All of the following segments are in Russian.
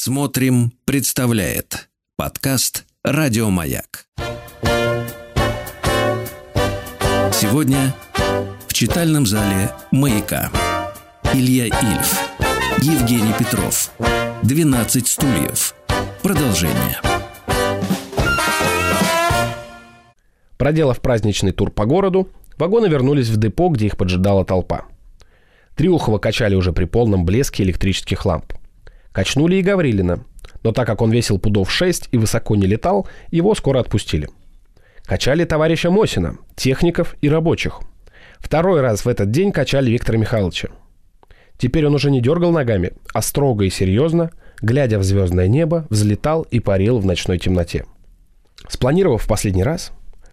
Смотрим, представляет подкаст Радиомаяк. Сегодня в читальном зале Маяка. Илья Ильф, Евгений Петров, 12 стульев. Продолжение. Проделав праздничный тур по городу, вагоны вернулись в депо, где их поджидала толпа. Триухова качали уже при полном блеске электрических ламп. Качнули и Гаврилина, но так как он весил пудов 6 и высоко не летал, его скоро отпустили. Качали товарища Мосина, техников и рабочих. Второй раз в этот день качали Виктора Михайловича. Теперь он уже не дергал ногами, а строго и серьезно, глядя в звездное небо, взлетал и парил в ночной темноте. Спланировав в последний раз,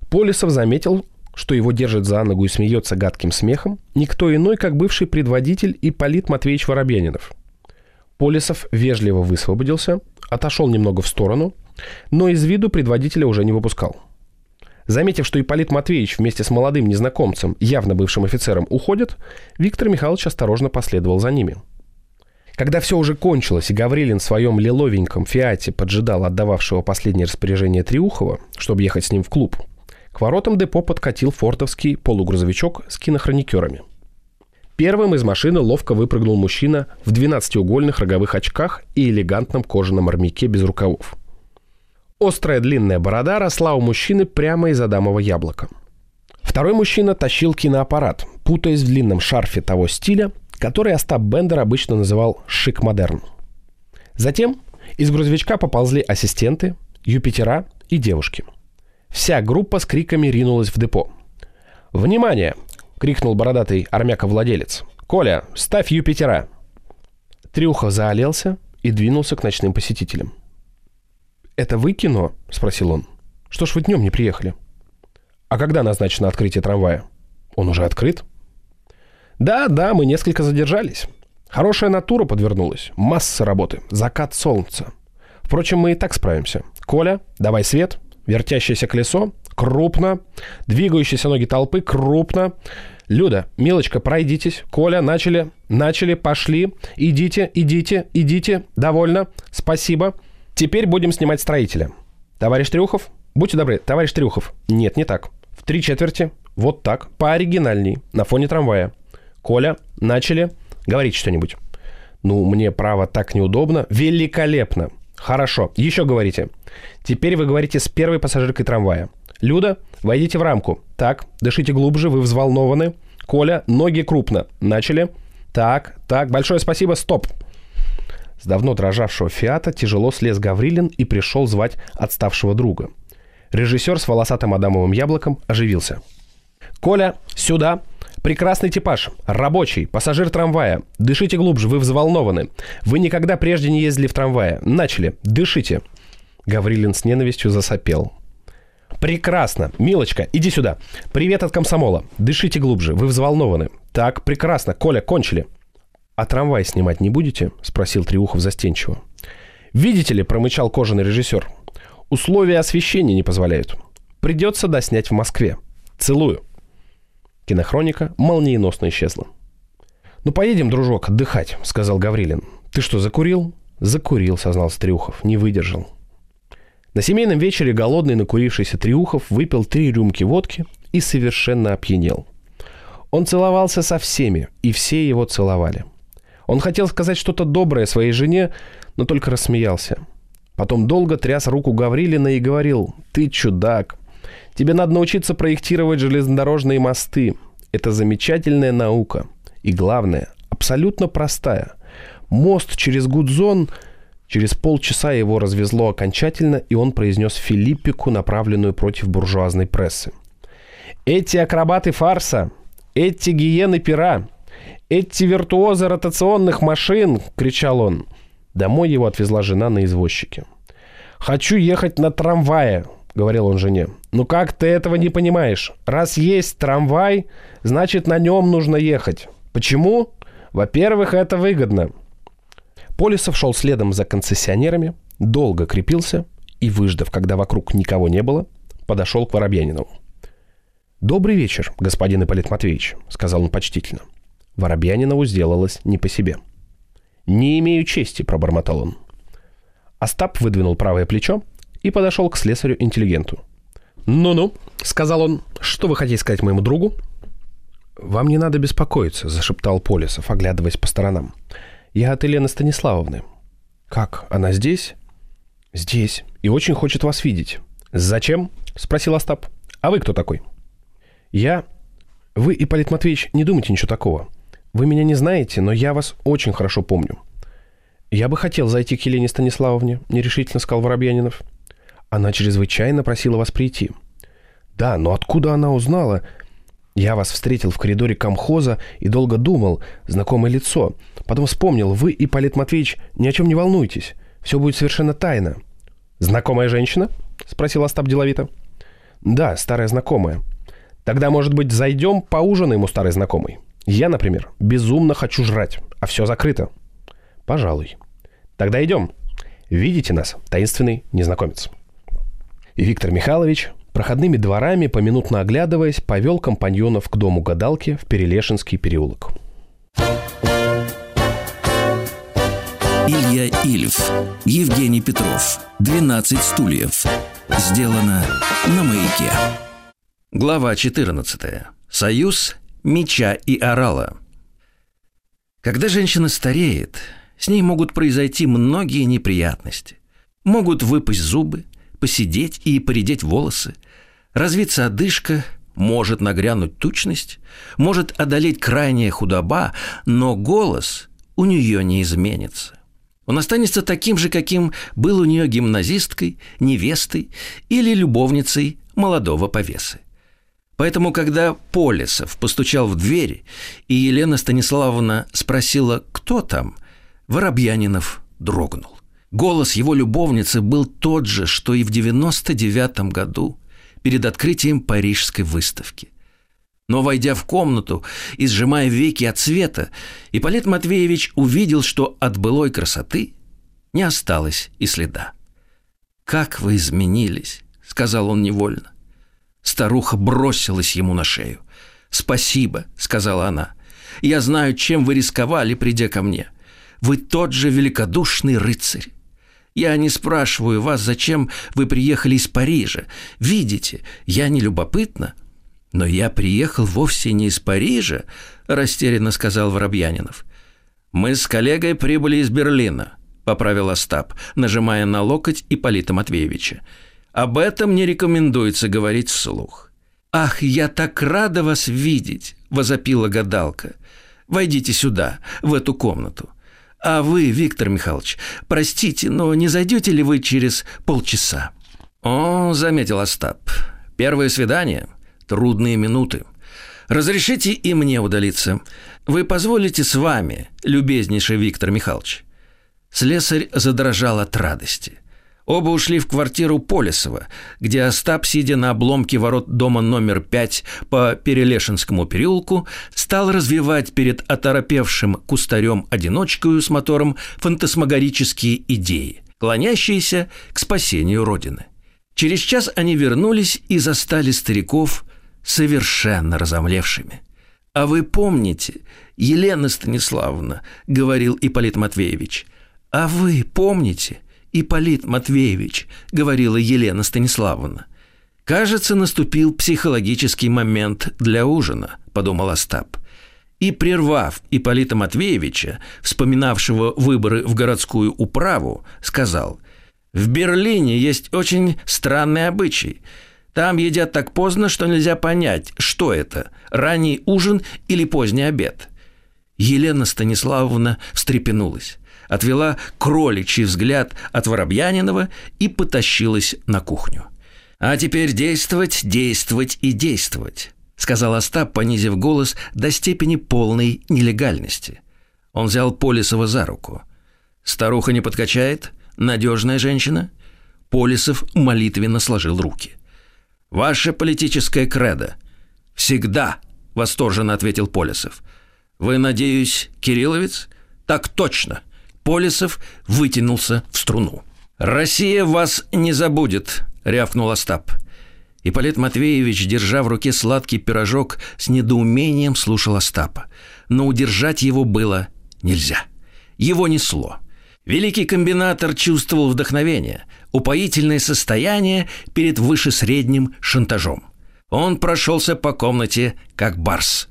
Полисов заметил, что его держит за ногу и смеется гадким смехом, никто иной, как бывший предводитель Ипполит Матвеевич Воробьянинов. Полисов вежливо высвободился, отошел немного в сторону, но из виду предводителя уже не выпускал. Заметив, что Ипполит Матвеевич вместе с молодым незнакомцем, явно бывшим офицером, уходит, Виктор Михайлович осторожно последовал за ними. Когда все уже кончилось, и Гаврилин в своем лиловеньком фиате поджидал отдававшего последнее распоряжение Триухова, чтобы ехать с ним в клуб – к воротам депо подкатил фортовский полугрузовичок с кинохроникерами. Первым из машины ловко выпрыгнул мужчина в 12-угольных роговых очках и элегантном кожаном армяке без рукавов. Острая длинная борода росла у мужчины прямо из адамового яблока. Второй мужчина тащил киноаппарат, путаясь в длинном шарфе того стиля, который Остап Бендер обычно называл «шик-модерн». Затем из грузовичка поползли ассистенты, юпитера и девушки – Вся группа с криками ринулась в депо. «Внимание!» — крикнул бородатый армяка-владелец. «Коля, ставь Юпитера!» Трюха заолелся и двинулся к ночным посетителям. «Это вы кино?» — спросил он. «Что ж вы днем не приехали?» «А когда назначено открытие трамвая?» «Он уже открыт?» «Да, да, мы несколько задержались. Хорошая натура подвернулась. Масса работы. Закат солнца. Впрочем, мы и так справимся. Коля, давай свет вертящееся колесо, крупно, двигающиеся ноги толпы, крупно. Люда, Милочка, пройдитесь. Коля, начали, начали, пошли. Идите, идите, идите. Довольно. Спасибо. Теперь будем снимать строителя. Товарищ Трюхов, будьте добры, товарищ Трюхов. Нет, не так. В три четверти. Вот так. Пооригинальней. На фоне трамвая. Коля, начали. Говорите что-нибудь. Ну, мне право так неудобно. Великолепно. Хорошо. Еще говорите. Теперь вы говорите с первой пассажиркой трамвая. Люда, войдите в рамку. Так, дышите глубже, вы взволнованы. Коля, ноги крупно. Начали. Так, так, большое спасибо, стоп. С давно дрожавшего Фиата тяжело слез Гаврилин и пришел звать отставшего друга. Режиссер с волосатым адамовым яблоком оживился. «Коля, сюда!» Прекрасный типаж. Рабочий. Пассажир трамвая. Дышите глубже, вы взволнованы. Вы никогда прежде не ездили в трамвае. Начали. Дышите. Гаврилин с ненавистью засопел. Прекрасно. Милочка, иди сюда. Привет от комсомола. Дышите глубже, вы взволнованы. Так, прекрасно. Коля, кончили. А трамвай снимать не будете? Спросил Триухов застенчиво. Видите ли, промычал кожаный режиссер. Условия освещения не позволяют. Придется доснять в Москве. Целую. Кинохроника молниеносно исчезла. «Ну, поедем, дружок, отдыхать», — сказал Гаврилин. «Ты что, закурил?» «Закурил», — сознался Триухов. «Не выдержал». На семейном вечере голодный накурившийся Триухов выпил три рюмки водки и совершенно опьянел. Он целовался со всеми, и все его целовали. Он хотел сказать что-то доброе своей жене, но только рассмеялся. Потом долго тряс руку Гаврилина и говорил «Ты чудак, Тебе надо научиться проектировать железнодорожные мосты. Это замечательная наука. И главное, абсолютно простая. Мост через Гудзон... Через полчаса его развезло окончательно, и он произнес Филиппику, направленную против буржуазной прессы. «Эти акробаты фарса, эти гиены пера, эти виртуозы ротационных машин!» — кричал он. Домой его отвезла жена на извозчике. «Хочу ехать на трамвае», — говорил он жене. «Ну как ты этого не понимаешь? Раз есть трамвай, значит, на нем нужно ехать. Почему? Во-первых, это выгодно». Полисов шел следом за концессионерами, долго крепился и, выждав, когда вокруг никого не было, подошел к Воробьянинову. «Добрый вечер, господин Ипполит Матвеевич», — сказал он почтительно. Воробьянинову сделалось не по себе. «Не имею чести», — пробормотал он. Остап выдвинул правое плечо и подошел к слесарю-интеллигенту. «Ну-ну», — сказал он, — «что вы хотите сказать моему другу?» «Вам не надо беспокоиться», — зашептал Полисов, оглядываясь по сторонам. «Я от Елены Станиславовны». «Как? Она здесь?» «Здесь. И очень хочет вас видеть». «Зачем?» — спросил Остап. «А вы кто такой?» «Я...» «Вы, Ипполит Матвеевич, не думайте ничего такого. Вы меня не знаете, но я вас очень хорошо помню. «Я бы хотел зайти к Елене Станиславовне», — нерешительно сказал Воробьянинов. «Она чрезвычайно просила вас прийти». «Да, но откуда она узнала?» «Я вас встретил в коридоре комхоза и долго думал, знакомое лицо. Потом вспомнил, вы, Ипполит Матвеевич, ни о чем не волнуйтесь. Все будет совершенно тайно». «Знакомая женщина?» — спросил Остап деловито. «Да, старая знакомая. Тогда, может быть, зайдем, поужинаем у старой знакомой. Я, например, безумно хочу жрать, а все закрыто». «Пожалуй». Тогда идем. Видите нас, таинственный незнакомец. И Виктор Михайлович, проходными дворами, поминутно оглядываясь, повел компаньонов к дому гадалки в Перелешинский переулок. Илья Ильф, Евгений Петров, 12 стульев. Сделано на маяке. Глава 14. Союз меча и орала. Когда женщина стареет, с ней могут произойти многие неприятности. Могут выпасть зубы, посидеть и поредеть волосы, развиться одышка, может нагрянуть тучность, может одолеть крайняя худоба, но голос у нее не изменится. Он останется таким же, каким был у нее гимназисткой, невестой или любовницей молодого повесы. Поэтому, когда Полесов постучал в дверь, и Елена Станиславовна спросила, кто там, Воробьянинов дрогнул. Голос его любовницы был тот же, что и в 99 году, перед открытием парижской выставки. Но, войдя в комнату и сжимая веки от света, Ипполит Матвеевич увидел, что от былой красоты не осталось и следа. «Как вы изменились!» — сказал он невольно. Старуха бросилась ему на шею. «Спасибо», — сказала она. «Я знаю, чем вы рисковали, придя ко мне. Вы тот же великодушный рыцарь. Я не спрашиваю вас, зачем вы приехали из Парижа. Видите, я не любопытна. Но я приехал вовсе не из Парижа, растерянно сказал Воробьянинов. Мы с коллегой прибыли из Берлина, поправил Остап, нажимая на локоть Ипполита Матвеевича. Об этом не рекомендуется говорить вслух. «Ах, я так рада вас видеть!» – возопила гадалка. «Войдите сюда, в эту комнату. А вы, Виктор Михайлович, простите, но не зайдете ли вы через полчаса? О, заметил Остап. Первое свидание. Трудные минуты. Разрешите и мне удалиться. Вы позволите с вами, любезнейший Виктор Михайлович. Слесарь задрожал от радости. Оба ушли в квартиру Полесова, где Остап, сидя на обломке ворот дома номер 5 по Перелешинскому переулку, стал развивать перед оторопевшим кустарем-одиночкою с мотором фантасмагорические идеи, клонящиеся к спасению Родины. Через час они вернулись и застали стариков совершенно разомлевшими. «А вы помните, Елена Станиславовна, — говорил Ипполит Матвеевич, — а вы помните, Ипполит Матвеевич», — говорила Елена Станиславовна. «Кажется, наступил психологический момент для ужина», — подумал Остап. И, прервав Ипполита Матвеевича, вспоминавшего выборы в городскую управу, сказал, «В Берлине есть очень странный обычай. Там едят так поздно, что нельзя понять, что это – ранний ужин или поздний обед». Елена Станиславовна встрепенулась отвела кроличий взгляд от Воробьянинова и потащилась на кухню. «А теперь действовать, действовать и действовать», — сказал Остап, понизив голос до степени полной нелегальности. Он взял Полисова за руку. «Старуха не подкачает? Надежная женщина?» Полисов молитвенно сложил руки. «Ваше политическое кредо». «Всегда», — восторженно ответил Полисов. «Вы, надеюсь, Кирилловец?» «Так точно», Полисов вытянулся в струну. «Россия вас не забудет», — рявкнул Остап. Ипполит Матвеевич, держа в руке сладкий пирожок, с недоумением слушал Остапа. Но удержать его было нельзя. Его несло. Великий комбинатор чувствовал вдохновение, упоительное состояние перед вышесредним шантажом. Он прошелся по комнате, как барс.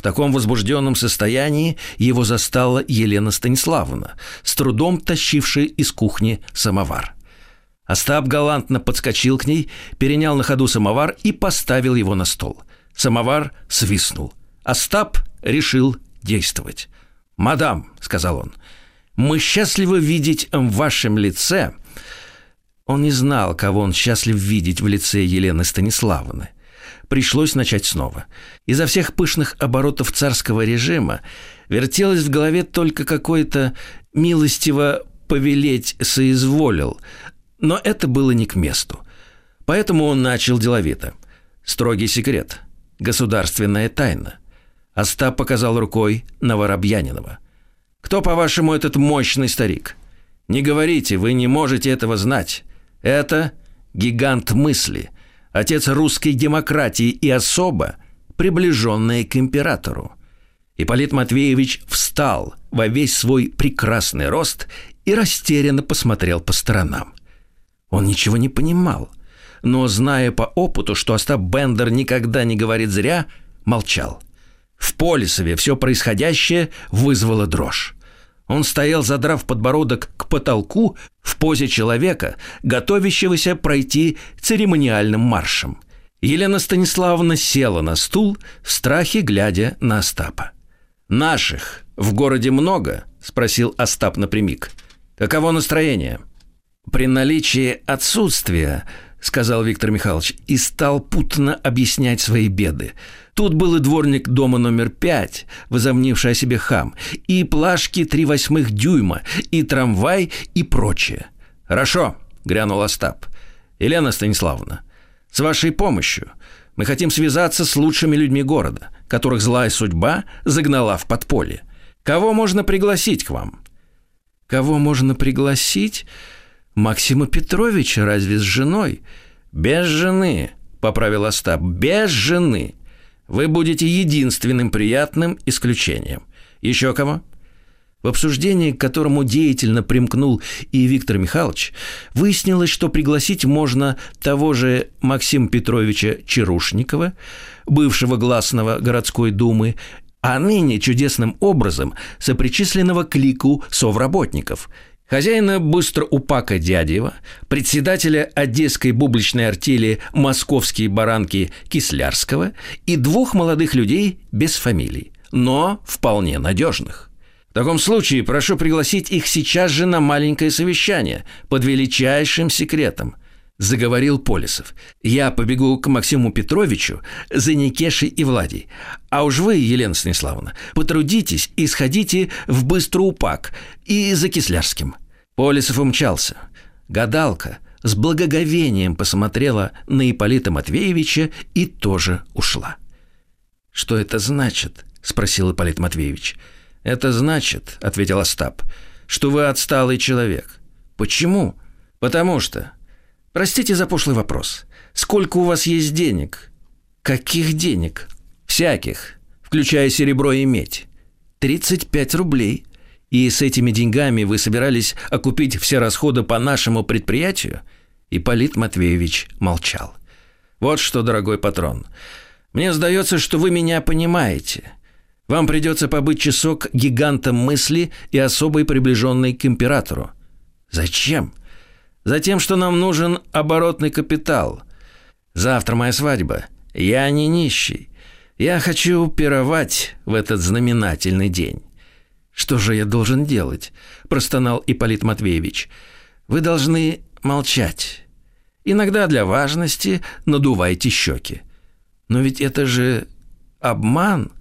В таком возбужденном состоянии его застала Елена Станиславовна, с трудом тащившая из кухни самовар. Остап галантно подскочил к ней, перенял на ходу самовар и поставил его на стол. Самовар свистнул. Остап решил действовать. «Мадам», — сказал он, — «мы счастливы видеть в вашем лице...» Он не знал, кого он счастлив видеть в лице Елены Станиславовны. Пришлось начать снова. Изо всех пышных оборотов царского режима вертелось в голове только какое-то милостиво повелеть соизволил, но это было не к месту. Поэтому он начал деловито. Строгий секрет. Государственная тайна. Остап показал рукой на Воробьянинова. «Кто, по-вашему, этот мощный старик? Не говорите, вы не можете этого знать. Это гигант мысли, отец русской демократии и особо приближенная к императору». Ипполит Матвеевич встал во весь свой прекрасный рост и растерянно посмотрел по сторонам. Он ничего не понимал, но, зная по опыту, что Остап Бендер никогда не говорит зря, молчал – в Полисове все происходящее вызвало дрожь. Он стоял, задрав подбородок к потолку в позе человека, готовящегося пройти церемониальным маршем. Елена Станиславовна села на стул, в страхе глядя на Остапа. «Наших в городе много?» – спросил Остап напрямик. «Каково настроение?» «При наличии отсутствия — сказал Виктор Михайлович, и стал путно объяснять свои беды. Тут был и дворник дома номер пять, возомнивший о себе хам, и плашки три восьмых дюйма, и трамвай, и прочее. «Хорошо», — грянул Остап. «Елена Станиславовна, с вашей помощью мы хотим связаться с лучшими людьми города, которых злая судьба загнала в подполье. Кого можно пригласить к вам?» «Кого можно пригласить?» Максима Петровича разве с женой? Без жены, поправил Остап, без жены. Вы будете единственным приятным исключением. Еще кого? В обсуждении, к которому деятельно примкнул и Виктор Михайлович, выяснилось, что пригласить можно того же Максима Петровича Чарушникова, бывшего гласного городской думы, а ныне чудесным образом сопричисленного к лику совработников – Хозяина быстро упака Дядева, председателя одесской бубличной артели «Московские баранки» Кислярского и двух молодых людей без фамилий, но вполне надежных. В таком случае прошу пригласить их сейчас же на маленькое совещание под величайшим секретом – заговорил Полисов. «Я побегу к Максиму Петровичу за Никешей и Владей. А уж вы, Елена Станиславовна, потрудитесь и сходите в Быстроупак и за Кислярским». Полисов умчался. Гадалка с благоговением посмотрела на Ипполита Матвеевича и тоже ушла. «Что это значит?» – спросил Ипполит Матвеевич. «Это значит», – ответил Остап, – «что вы отсталый человек». «Почему?» «Потому что Простите за пошлый вопрос. Сколько у вас есть денег? Каких денег? Всяких, включая серебро и медь. 35 рублей. И с этими деньгами вы собирались окупить все расходы по нашему предприятию? И Полит Матвеевич молчал. Вот что, дорогой патрон. Мне сдается, что вы меня понимаете. Вам придется побыть часок гигантом мысли и особой приближенной к императору. Зачем? Затем, что нам нужен оборотный капитал. Завтра моя свадьба. Я не нищий. Я хочу пировать в этот знаменательный день. Что же я должен делать? Простонал Ипполит Матвеевич. Вы должны молчать. Иногда для важности надувайте щеки. Но ведь это же обман.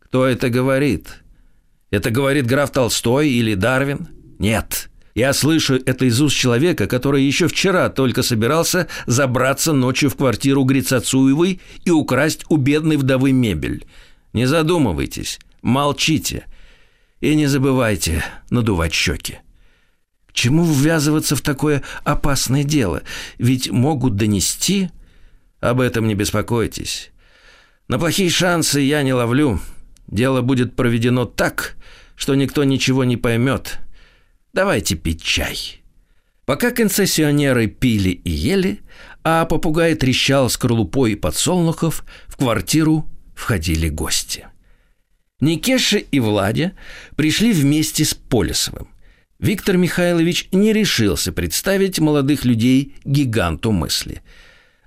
Кто это говорит? Это говорит граф Толстой или Дарвин? Нет. Я слышу это из уст человека, который еще вчера только собирался забраться ночью в квартиру Грицацуевой и украсть у бедной вдовы мебель. Не задумывайтесь, молчите. И не забывайте надувать щеки. К чему ввязываться в такое опасное дело? Ведь могут донести... Об этом не беспокойтесь. На плохие шансы я не ловлю. Дело будет проведено так, что никто ничего не поймет. Давайте пить чай». Пока концессионеры пили и ели, а попугай трещал скорлупой подсолнухов, в квартиру входили гости. Никеша и Владя пришли вместе с Полисовым. Виктор Михайлович не решился представить молодых людей гиганту мысли.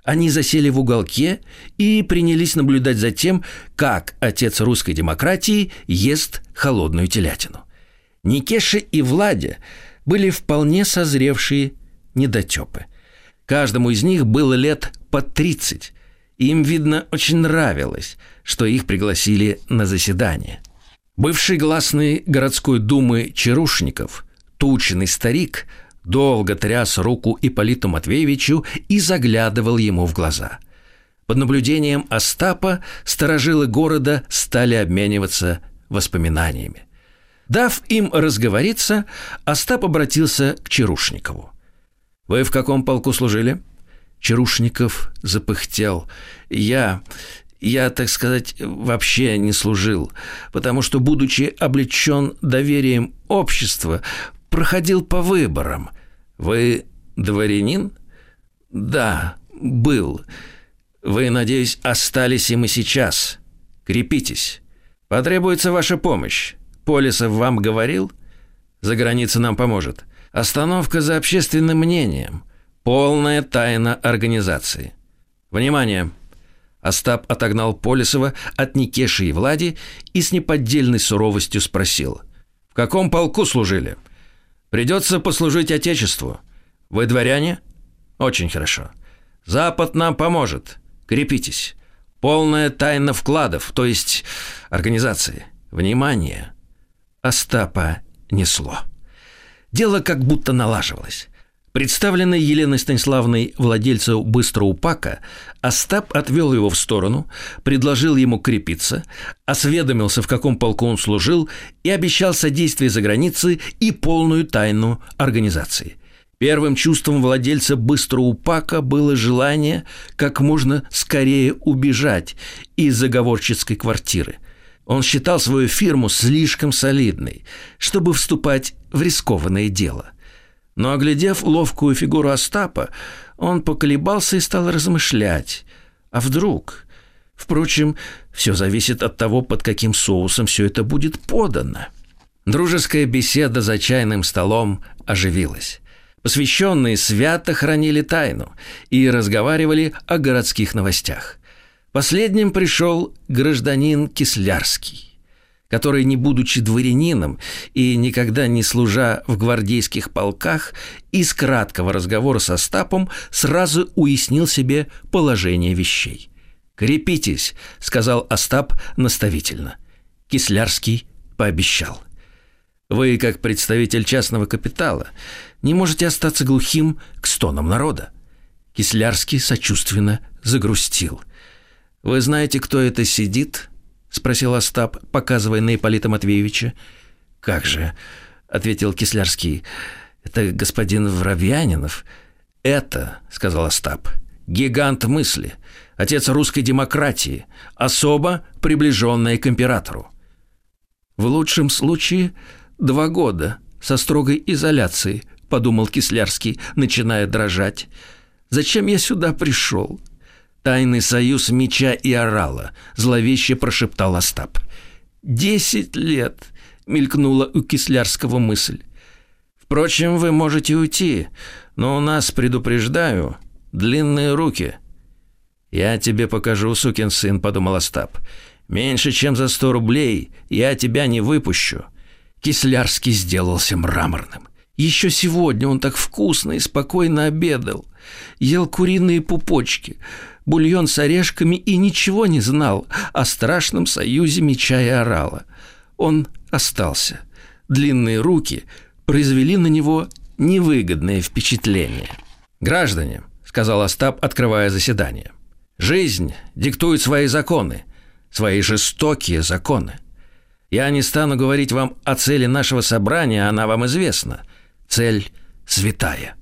Они засели в уголке и принялись наблюдать за тем, как отец русской демократии ест холодную телятину. Никеша и Владя были вполне созревшие недотепы. Каждому из них было лет по 30. Им, видно, очень нравилось, что их пригласили на заседание. Бывший гласный городской думы Чарушников, тучный старик, долго тряс руку Ипполиту Матвеевичу и заглядывал ему в глаза. Под наблюдением Остапа сторожилы города стали обмениваться воспоминаниями. Дав им разговориться, Остап обратился к Чарушникову. «Вы в каком полку служили?» Чарушников запыхтел. «Я... я, так сказать, вообще не служил, потому что, будучи облечен доверием общества, проходил по выборам. Вы дворянин?» «Да, был. Вы, надеюсь, остались им и сейчас. Крепитесь. Потребуется ваша помощь. Полисов вам говорил? За границей нам поможет. Остановка за общественным мнением. Полная тайна организации. Внимание! Остап отогнал Полисова от Никеши и Влади и с неподдельной суровостью спросил. «В каком полку служили?» «Придется послужить Отечеству. Вы дворяне?» «Очень хорошо. Запад нам поможет. Крепитесь. Полная тайна вкладов, то есть организации. Внимание!» Остапа несло. Дело как будто налаживалось. Представленный Еленой Станиславной владельцу Быстроупака, Остап отвел его в сторону, предложил ему крепиться, осведомился, в каком полку он служил, и обещал содействие за границей и полную тайну организации. Первым чувством владельца Быстроупака было желание как можно скорее убежать из заговорческой квартиры – он считал свою фирму слишком солидной, чтобы вступать в рискованное дело. Но, оглядев ловкую фигуру Остапа, он поколебался и стал размышлять. А вдруг? Впрочем, все зависит от того, под каким соусом все это будет подано. Дружеская беседа за чайным столом оживилась. Посвященные свято хранили тайну и разговаривали о городских новостях. Последним пришел гражданин Кислярский, который, не будучи дворянином и никогда не служа в гвардейских полках, из краткого разговора со Стапом сразу уяснил себе положение вещей. «Крепитесь», — сказал Остап наставительно. Кислярский пообещал. «Вы, как представитель частного капитала, не можете остаться глухим к стонам народа». Кислярский сочувственно загрустил. «Вы знаете, кто это сидит?» – спросил Остап, показывая на Ипполита Матвеевича. «Как же?» – ответил Кислярский. «Это господин Воробьянинов». «Это», – сказал Остап, – «гигант мысли, отец русской демократии, особо приближенная к императору». «В лучшем случае два года со строгой изоляцией», – подумал Кислярский, начиная дрожать. «Зачем я сюда пришел? Тайный союз меча и орала, зловеще прошептал Остап. «Десять лет!» — мелькнула у Кислярского мысль. «Впрочем, вы можете уйти, но у нас, предупреждаю, длинные руки». «Я тебе покажу, сукин сын», — подумал Остап. «Меньше, чем за сто рублей я тебя не выпущу». Кислярский сделался мраморным. Еще сегодня он так вкусно и спокойно обедал. Ел куриные пупочки, бульон с орешками и ничего не знал о страшном союзе меча и орала. Он остался. Длинные руки произвели на него невыгодное впечатление. «Граждане», — сказал Остап, открывая заседание, — «жизнь диктует свои законы, свои жестокие законы. Я не стану говорить вам о цели нашего собрания, она вам известна. Цель святая.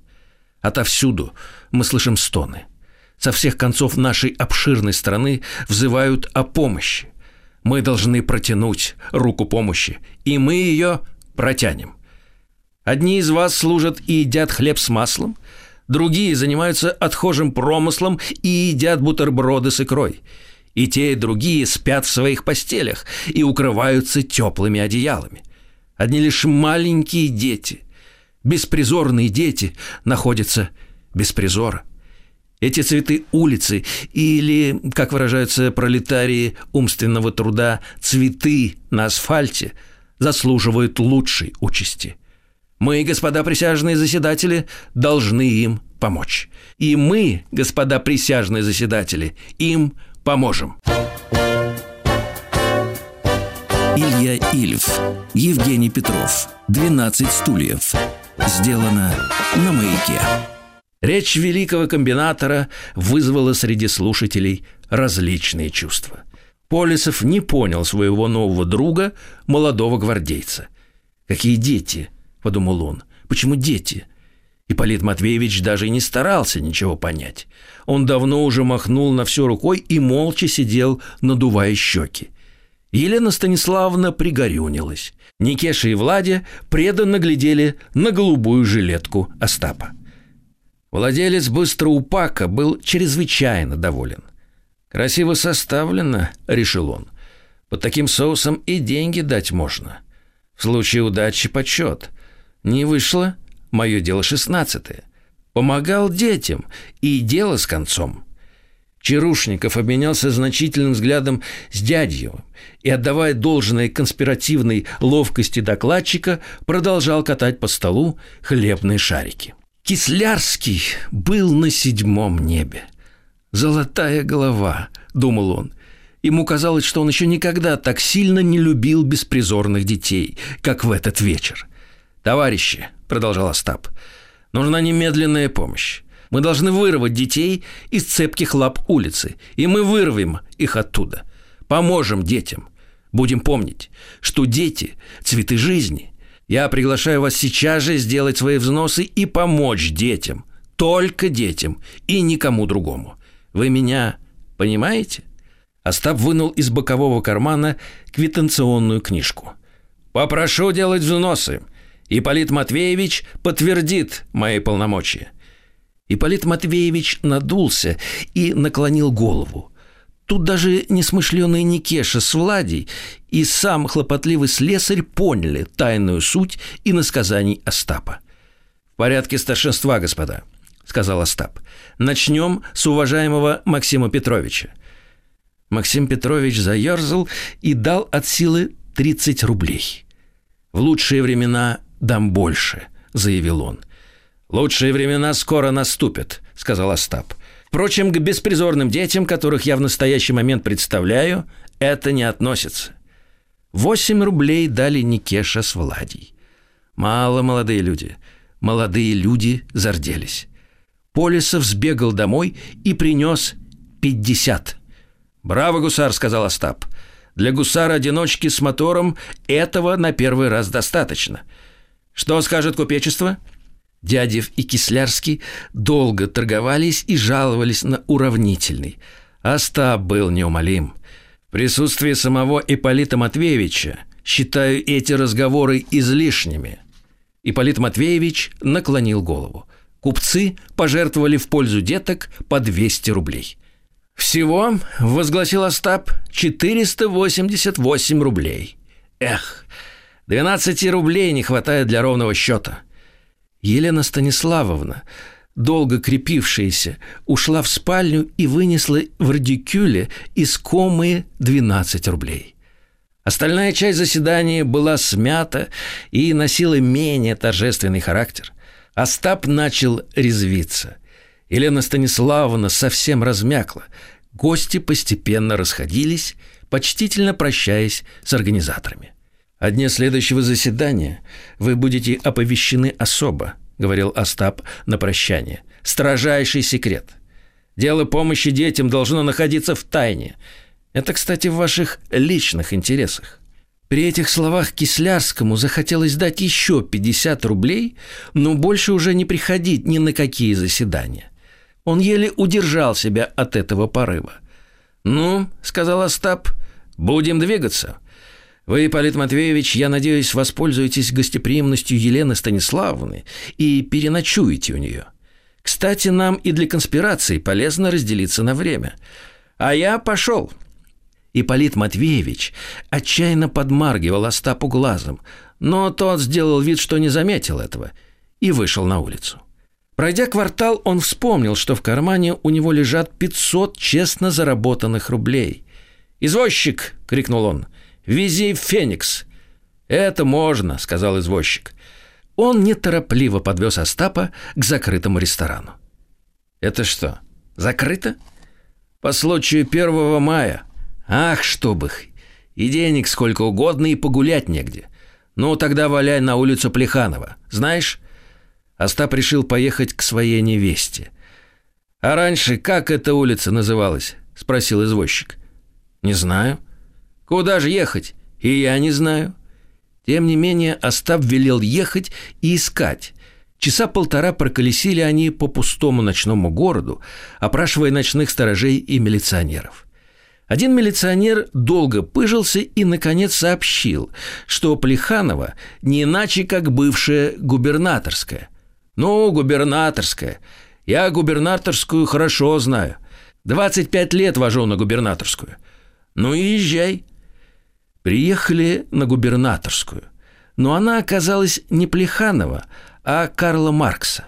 Отовсюду мы слышим стоны — со всех концов нашей обширной страны взывают о помощи. Мы должны протянуть руку помощи, и мы ее протянем. Одни из вас служат и едят хлеб с маслом, другие занимаются отхожим промыслом и едят бутерброды с икрой. И те, и другие спят в своих постелях и укрываются теплыми одеялами. Одни лишь маленькие дети, беспризорные дети, находятся без призора. Эти цветы улицы или, как выражаются пролетарии умственного труда, цветы на асфальте заслуживают лучшей участи. Мы, господа присяжные заседатели, должны им помочь. И мы, господа присяжные заседатели, им поможем. Илья Ильф, Евгений Петров, 12 стульев. Сделано на маяке. Речь великого комбинатора вызвала среди слушателей различные чувства. Полисов не понял своего нового друга, молодого гвардейца. «Какие дети?» – подумал он. «Почему дети?» Ипполит Матвеевич даже и не старался ничего понять. Он давно уже махнул на все рукой и молча сидел, надувая щеки. Елена Станиславовна пригорюнилась. Никеша и Владя преданно глядели на голубую жилетку Остапа. Владелец быстроупака был чрезвычайно доволен. «Красиво составлено», — решил он. «Под таким соусом и деньги дать можно. В случае удачи почет. Не вышло, мое дело шестнадцатое. Помогал детям, и дело с концом». Чарушников обменялся значительным взглядом с дядью и, отдавая должное конспиративной ловкости докладчика, продолжал катать по столу хлебные шарики. Кислярский был на седьмом небе. «Золотая голова», — думал он. Ему казалось, что он еще никогда так сильно не любил беспризорных детей, как в этот вечер. «Товарищи», — продолжал Остап, — «нужна немедленная помощь. Мы должны вырвать детей из цепких лап улицы, и мы вырвем их оттуда. Поможем детям. Будем помнить, что дети – цветы жизни, я приглашаю вас сейчас же сделать свои взносы и помочь детям. Только детям и никому другому. Вы меня понимаете? Остап вынул из бокового кармана квитанционную книжку. «Попрошу делать взносы. Ипполит Матвеевич подтвердит мои полномочия». Ипполит Матвеевич надулся и наклонил голову. Тут даже несмышленый Никеша с Владей и сам хлопотливый слесарь поняли тайную суть и насказаний Остапа. «В порядке старшинства, господа», — сказал Остап. «Начнем с уважаемого Максима Петровича». Максим Петрович заерзал и дал от силы 30 рублей. «В лучшие времена дам больше», — заявил он. «Лучшие времена скоро наступят», — сказал Остап. Впрочем, к беспризорным детям, которых я в настоящий момент представляю, это не относится. Восемь рублей дали Никеша с Владей. Мало молодые люди. Молодые люди зарделись. Полисов сбегал домой и принес пятьдесят. «Браво, гусар!» — сказал Остап. «Для гусара-одиночки с мотором этого на первый раз достаточно. Что скажет купечество?» Дядев и Кислярский долго торговались и жаловались на уравнительный. Остап был неумолим. В присутствии самого Ипполита Матвеевича считаю эти разговоры излишними. Ипполит Матвеевич наклонил голову. Купцы пожертвовали в пользу деток по 200 рублей. «Всего, — возгласил Остап, — 488 рублей. Эх, 12 рублей не хватает для ровного счета. Елена Станиславовна, долго крепившаяся, ушла в спальню и вынесла в радикюле искомые 12 рублей. Остальная часть заседания была смята и носила менее торжественный характер. Остап начал резвиться. Елена Станиславовна совсем размякла. Гости постепенно расходились, почтительно прощаясь с организаторами. «О дне следующего заседания вы будете оповещены особо», — говорил Остап на прощание. «Строжайший секрет. Дело помощи детям должно находиться в тайне. Это, кстати, в ваших личных интересах». При этих словах Кислярскому захотелось дать еще 50 рублей, но больше уже не приходить ни на какие заседания. Он еле удержал себя от этого порыва. «Ну», — сказал Остап, — «будем двигаться». Вы, Ипполит Матвеевич, я надеюсь, воспользуетесь гостеприимностью Елены Станиславовны и переночуете у нее. Кстати, нам и для конспирации полезно разделиться на время. А я пошел. Ипполит Матвеевич отчаянно подмаргивал Остапу глазом, но тот сделал вид, что не заметил этого, и вышел на улицу. Пройдя квартал, он вспомнил, что в кармане у него лежат 500 честно заработанных рублей. «Извозчик!» — крикнул он. «Вези в Феникс!» «Это можно», — сказал извозчик. Он неторопливо подвез Остапа к закрытому ресторану. «Это что, закрыто?» «По случаю первого мая. Ах, чтоб их! И денег сколько угодно, и погулять негде. Ну, тогда валяй на улицу Плеханова. Знаешь, Остап решил поехать к своей невесте. «А раньше как эта улица называлась?» – спросил извозчик. «Не знаю». «Куда же ехать?» «И я не знаю». Тем не менее, Остап велел ехать и искать. Часа полтора проколесили они по пустому ночному городу, опрашивая ночных сторожей и милиционеров. Один милиционер долго пыжился и, наконец, сообщил, что Плеханова не иначе, как бывшая губернаторская – «Ну, губернаторская. Я губернаторскую хорошо знаю. 25 лет вожу на губернаторскую. Ну и езжай». Приехали на губернаторскую. Но она оказалась не Плеханова, а Карла Маркса.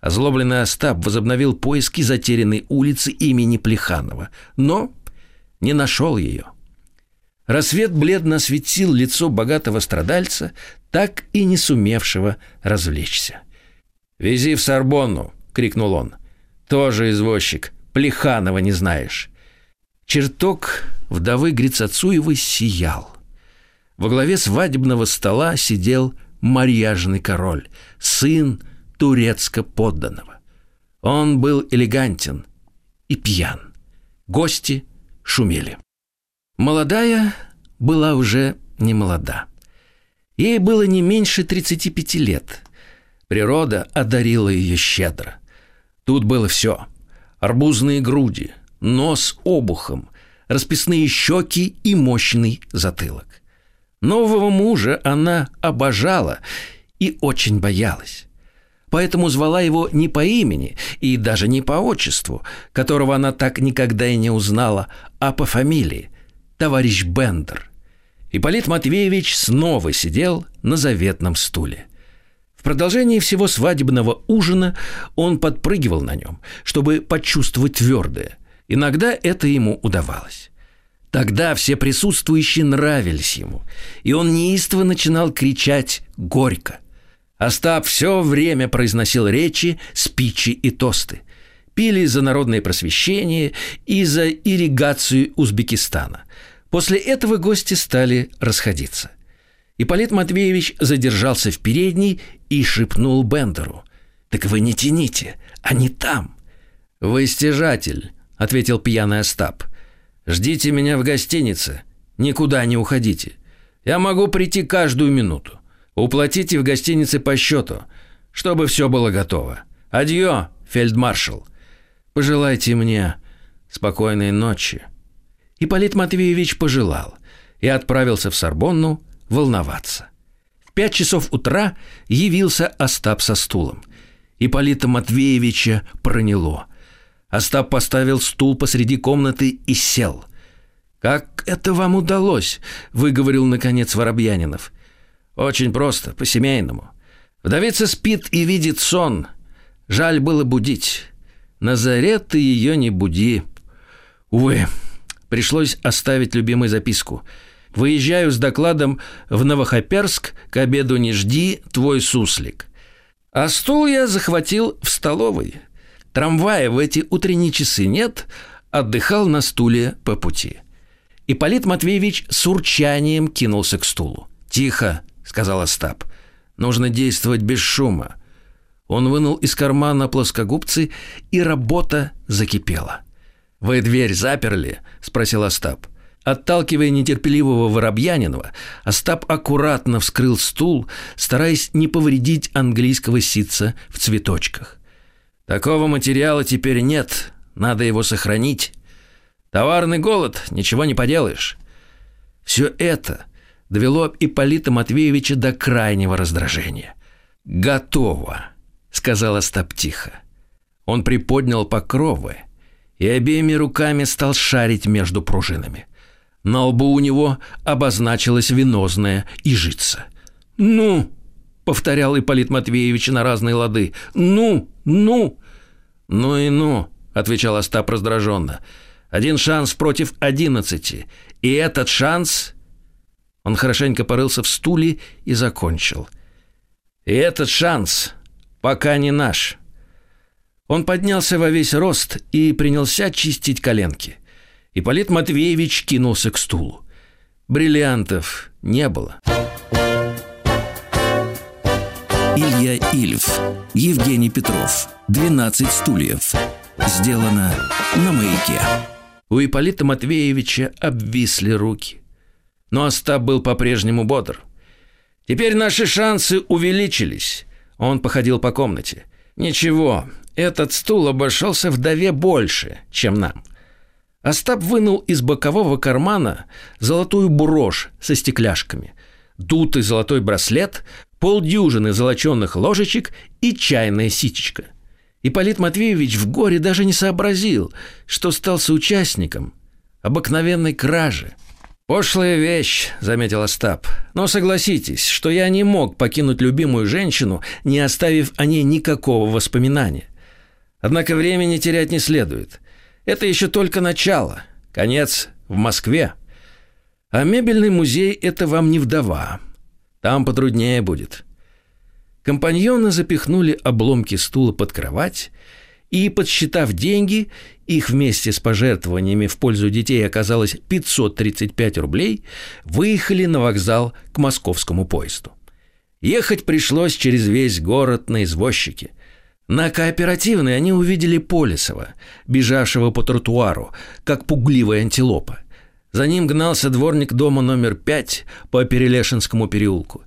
Озлобленный Остап возобновил поиски затерянной улицы имени Плеханова, но не нашел ее. Рассвет бледно осветил лицо богатого страдальца, так и не сумевшего развлечься. «Вези в Сорбонну!» — крикнул он. «Тоже извозчик. Плеханова не знаешь». Чертог вдовы Грицацуевой сиял. Во главе свадебного стола сидел марьяжный король, сын турецко-подданного. Он был элегантен и пьян. Гости шумели. Молодая была уже не молода. Ей было не меньше 35 лет. Природа одарила ее щедро. Тут было все. Арбузные груди, нос обухом, расписные щеки и мощный затылок. Нового мужа она обожала и очень боялась. Поэтому звала его не по имени и даже не по отчеству, которого она так никогда и не узнала, а по фамилии – товарищ Бендер. Ипполит Матвеевич снова сидел на заветном стуле – продолжении всего свадебного ужина он подпрыгивал на нем, чтобы почувствовать твердое. Иногда это ему удавалось. Тогда все присутствующие нравились ему, и он неистово начинал кричать горько. Остап все время произносил речи, спичи и тосты. Пили за народное просвещение и за ирригацию Узбекистана. После этого гости стали расходиться. Ипполит Матвеевич задержался в передней и шепнул Бендеру. «Так вы не тяните, они там». «Вы стяжатель», — ответил пьяный Остап. «Ждите меня в гостинице, никуда не уходите. Я могу прийти каждую минуту. Уплатите в гостинице по счету, чтобы все было готово. Адьё, фельдмаршал. Пожелайте мне спокойной ночи». Ипполит Матвеевич пожелал и отправился в Сорбонну волноваться. В пять часов утра явился Остап со стулом. Ипполита Матвеевича проняло. Остап поставил стул посреди комнаты и сел. «Как это вам удалось?» – выговорил, наконец, Воробьянинов. «Очень просто, по-семейному. Вдовица спит и видит сон. Жаль было будить. На заре ты ее не буди. Увы, пришлось оставить любимой записку – Выезжаю с докладом в Новохоперск, к обеду не жди, твой суслик. А стул я захватил в столовой. Трамвая в эти утренние часы нет, отдыхал на стуле по пути. Ипполит Матвеевич с урчанием кинулся к стулу. «Тихо», — сказал Остап, — «нужно действовать без шума». Он вынул из кармана плоскогубцы, и работа закипела. «Вы дверь заперли?» — спросил Остап. Отталкивая нетерпеливого Воробьянинова, Остап аккуратно вскрыл стул, стараясь не повредить английского ситца в цветочках. «Такого материала теперь нет, надо его сохранить. Товарный голод, ничего не поделаешь». Все это довело Ипполита Матвеевича до крайнего раздражения. «Готово», — сказала Остап тихо. Он приподнял покровы и обеими руками стал шарить между пружинами. На лбу у него обозначилась венозная ижица. «Ну!» — повторял Ипполит Матвеевич на разные лады. «Ну! Ну!» «Ну и ну!» — отвечал Остап раздраженно. «Один шанс против одиннадцати. И этот шанс...» Он хорошенько порылся в стуле и закончил. «И этот шанс пока не наш». Он поднялся во весь рост и принялся чистить коленки. Ипполит Матвеевич кинулся к стулу. Бриллиантов не было. Илья Ильф, Евгений Петров, 12 стульев. Сделано на маяке. У Ипполита Матвеевича обвисли руки. Но Остап был по-прежнему бодр. Теперь наши шансы увеличились. Он походил по комнате. Ничего, этот стул обошелся вдове больше, чем нам. Остап вынул из бокового кармана золотую брошь со стекляшками, дутый золотой браслет, полдюжины золоченных ложечек и чайная ситечка. Ипполит Матвеевич в горе даже не сообразил, что стал соучастником обыкновенной кражи. «Пошлая вещь», — заметил Остап. «Но согласитесь, что я не мог покинуть любимую женщину, не оставив о ней никакого воспоминания. Однако времени терять не следует. Это еще только начало. Конец в Москве. А мебельный музей – это вам не вдова. Там потруднее будет. Компаньоны запихнули обломки стула под кровать и, подсчитав деньги, их вместе с пожертвованиями в пользу детей оказалось 535 рублей, выехали на вокзал к московскому поезду. Ехать пришлось через весь город на извозчике. На кооперативной они увидели Полисова, бежавшего по тротуару, как пугливая антилопа. За ним гнался дворник дома номер пять по Перелешинскому переулку.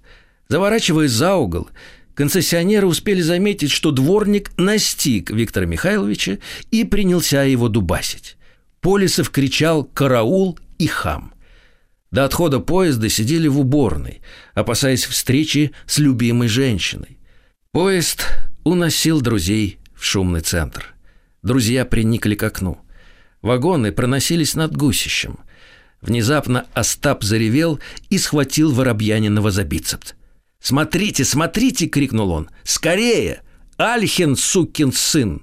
Заворачиваясь за угол, концессионеры успели заметить, что дворник настиг Виктора Михайловича и принялся его дубасить. Полисов кричал «караул» и «хам». До отхода поезда сидели в уборной, опасаясь встречи с любимой женщиной. Поезд уносил друзей в шумный центр. Друзья приникли к окну. Вагоны проносились над гусищем. Внезапно Остап заревел и схватил Воробьянинова за бицепс. «Смотрите, смотрите!» — крикнул он. «Скорее! Альхин, сукин сын!»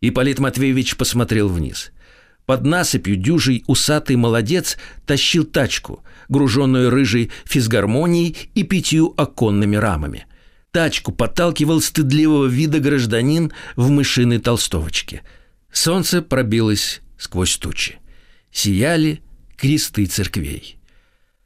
Ипполит Матвеевич посмотрел вниз. Под насыпью дюжий усатый молодец тащил тачку, груженную рыжей физгармонией и пятью оконными рамами — тачку подталкивал стыдливого вида гражданин в мышиной толстовочке. Солнце пробилось сквозь тучи. Сияли кресты церквей.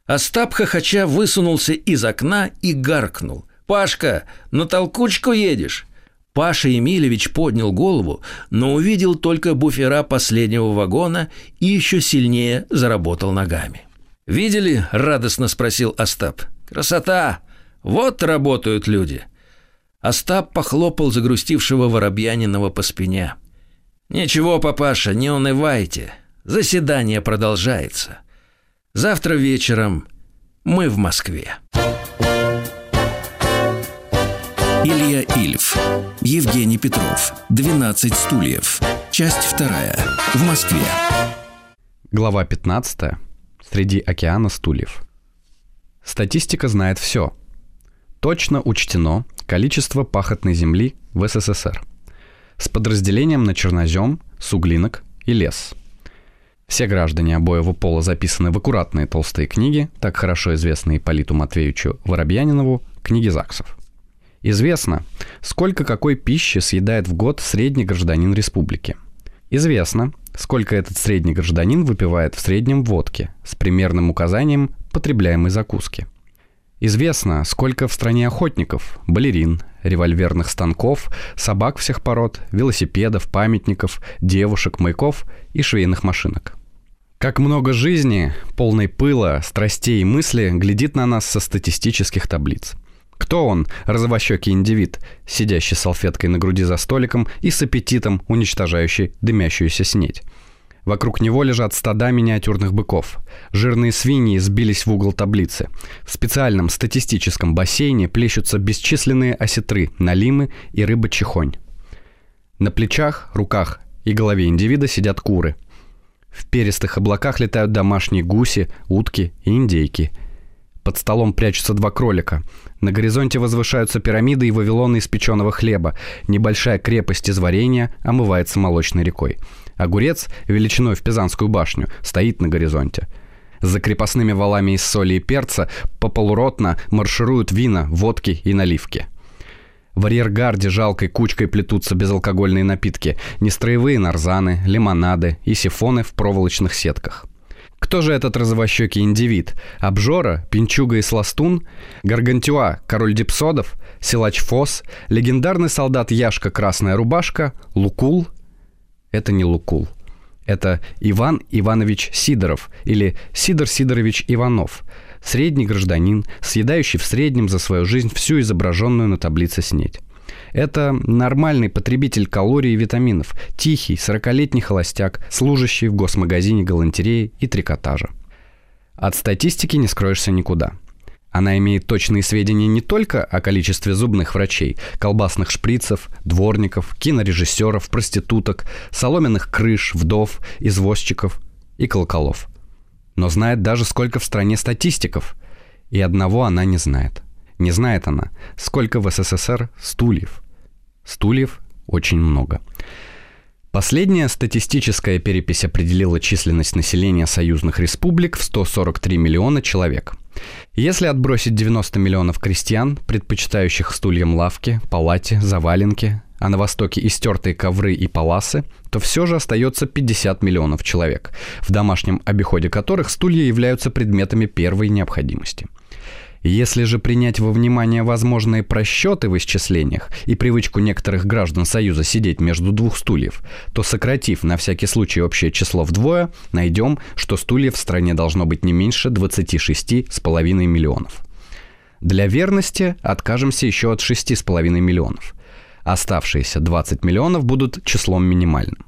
Остап хохоча высунулся из окна и гаркнул. «Пашка, на толкучку едешь?» Паша Емелевич поднял голову, но увидел только буфера последнего вагона и еще сильнее заработал ногами. «Видели?» – радостно спросил Остап. «Красота! Вот работают люди. Остап похлопал загрустившего Воробьянинова по спине. «Ничего, папаша, не унывайте. Заседание продолжается. Завтра вечером мы в Москве». Илья Ильф, Евгений Петров, 12 стульев. Часть вторая. В Москве. Глава 15. Среди океана стульев. Статистика знает все – точно учтено количество пахотной земли в СССР с подразделением на чернозем, суглинок и лес. Все граждане обоего пола записаны в аккуратные толстые книги, так хорошо известные Политу Матвеевичу Воробьянинову, книги ЗАГСов. Известно, сколько какой пищи съедает в год средний гражданин республики. Известно, сколько этот средний гражданин выпивает в среднем водки с примерным указанием потребляемой закуски – Известно, сколько в стране охотников, балерин, револьверных станков, собак всех пород, велосипедов, памятников, девушек, маяков и швейных машинок. Как много жизни, полной пыла, страстей и мысли глядит на нас со статистических таблиц. Кто он, розовощекий индивид, сидящий салфеткой на груди за столиком и с аппетитом уничтожающий дымящуюся снедь? Вокруг него лежат стада миниатюрных быков. Жирные свиньи сбились в угол таблицы. В специальном статистическом бассейне плещутся бесчисленные осетры, налимы и рыба-чехонь. На плечах, руках и голове индивида сидят куры. В перистых облаках летают домашние гуси, утки и индейки. Под столом прячутся два кролика. На горизонте возвышаются пирамиды и вавилоны из печеного хлеба. Небольшая крепость из варенья омывается молочной рекой. Огурец, величиной в Пизанскую башню, стоит на горизонте. За крепостными валами из соли и перца по полуротно маршируют вина, водки и наливки. В арьергарде жалкой кучкой плетутся безалкогольные напитки, нестроевые нарзаны, лимонады и сифоны в проволочных сетках. Кто же этот розовощекий индивид? Обжора, Пинчуга и Сластун? Гаргантюа, король дипсодов? Силач Фос? Легендарный солдат Яшка Красная Рубашка? Лукул? Это не Лукул. Это Иван Иванович Сидоров или Сидор Сидорович Иванов – Средний гражданин, съедающий в среднем за свою жизнь всю изображенную на таблице снеть. Это нормальный потребитель калорий и витаминов, тихий, 40-летний холостяк, служащий в госмагазине галантереи и трикотажа. От статистики не скроешься никуда. Она имеет точные сведения не только о количестве зубных врачей, колбасных шприцев, дворников, кинорежиссеров, проституток, соломенных крыш, вдов, извозчиков и колоколов но знает даже сколько в стране статистиков. И одного она не знает. Не знает она, сколько в СССР стульев. Стульев очень много. Последняя статистическая перепись определила численность населения союзных республик в 143 миллиона человек. Если отбросить 90 миллионов крестьян, предпочитающих стульям лавки, палати, заваленки, а на Востоке истертые ковры и паласы, то все же остается 50 миллионов человек, в домашнем обиходе которых стулья являются предметами первой необходимости. Если же принять во внимание возможные просчеты в исчислениях и привычку некоторых граждан Союза сидеть между двух стульев, то сократив на всякий случай общее число вдвое, найдем, что стульев в стране должно быть не меньше 26,5 миллионов. Для верности откажемся еще от 6,5 миллионов – Оставшиеся 20 миллионов будут числом минимальным.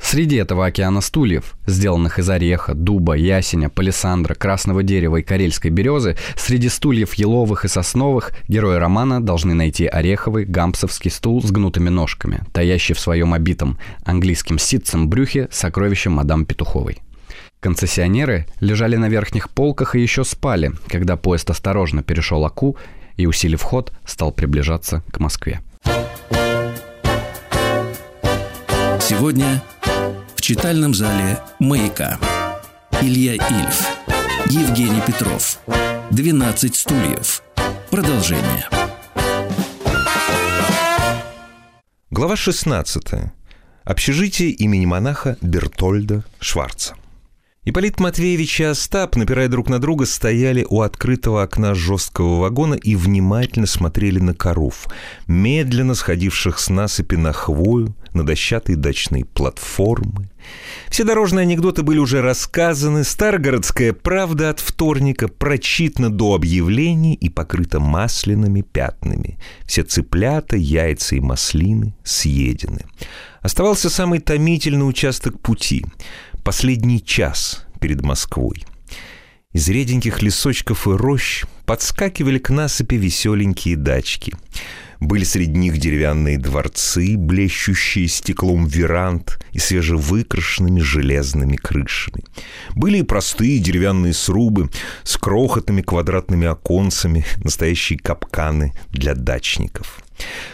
Среди этого океана стульев, сделанных из ореха, дуба, ясеня, палисандра, красного дерева и карельской березы, среди стульев еловых и сосновых герои романа должны найти ореховый гампсовский стул с гнутыми ножками, таящий в своем обитом английским ситцем брюхе сокровищем мадам Петуховой. Концессионеры лежали на верхних полках и еще спали, когда поезд осторожно перешел Аку и, усилив ход, стал приближаться к Москве. Сегодня в читальном зале «Маяка» Илья Ильф, Евгений Петров, «12 стульев». Продолжение. Глава 16. Общежитие имени монаха Бертольда Шварца. Ипполит Матвеевич и Остап, напирая друг на друга, стояли у открытого окна жесткого вагона и внимательно смотрели на коров, медленно сходивших с насыпи на хвою, на дощатые дачные платформы. Все дорожные анекдоты были уже рассказаны, старогородская правда от вторника прочитана до объявлений и покрыта масляными пятнами. Все цыплята, яйца и маслины съедены. Оставался самый томительный участок пути — последний час перед Москвой. Из реденьких лесочков и рощ подскакивали к насыпи веселенькие дачки. Были среди них деревянные дворцы, блещущие стеклом веранд и свежевыкрашенными железными крышами. Были и простые деревянные срубы с крохотными квадратными оконцами, настоящие капканы для дачников.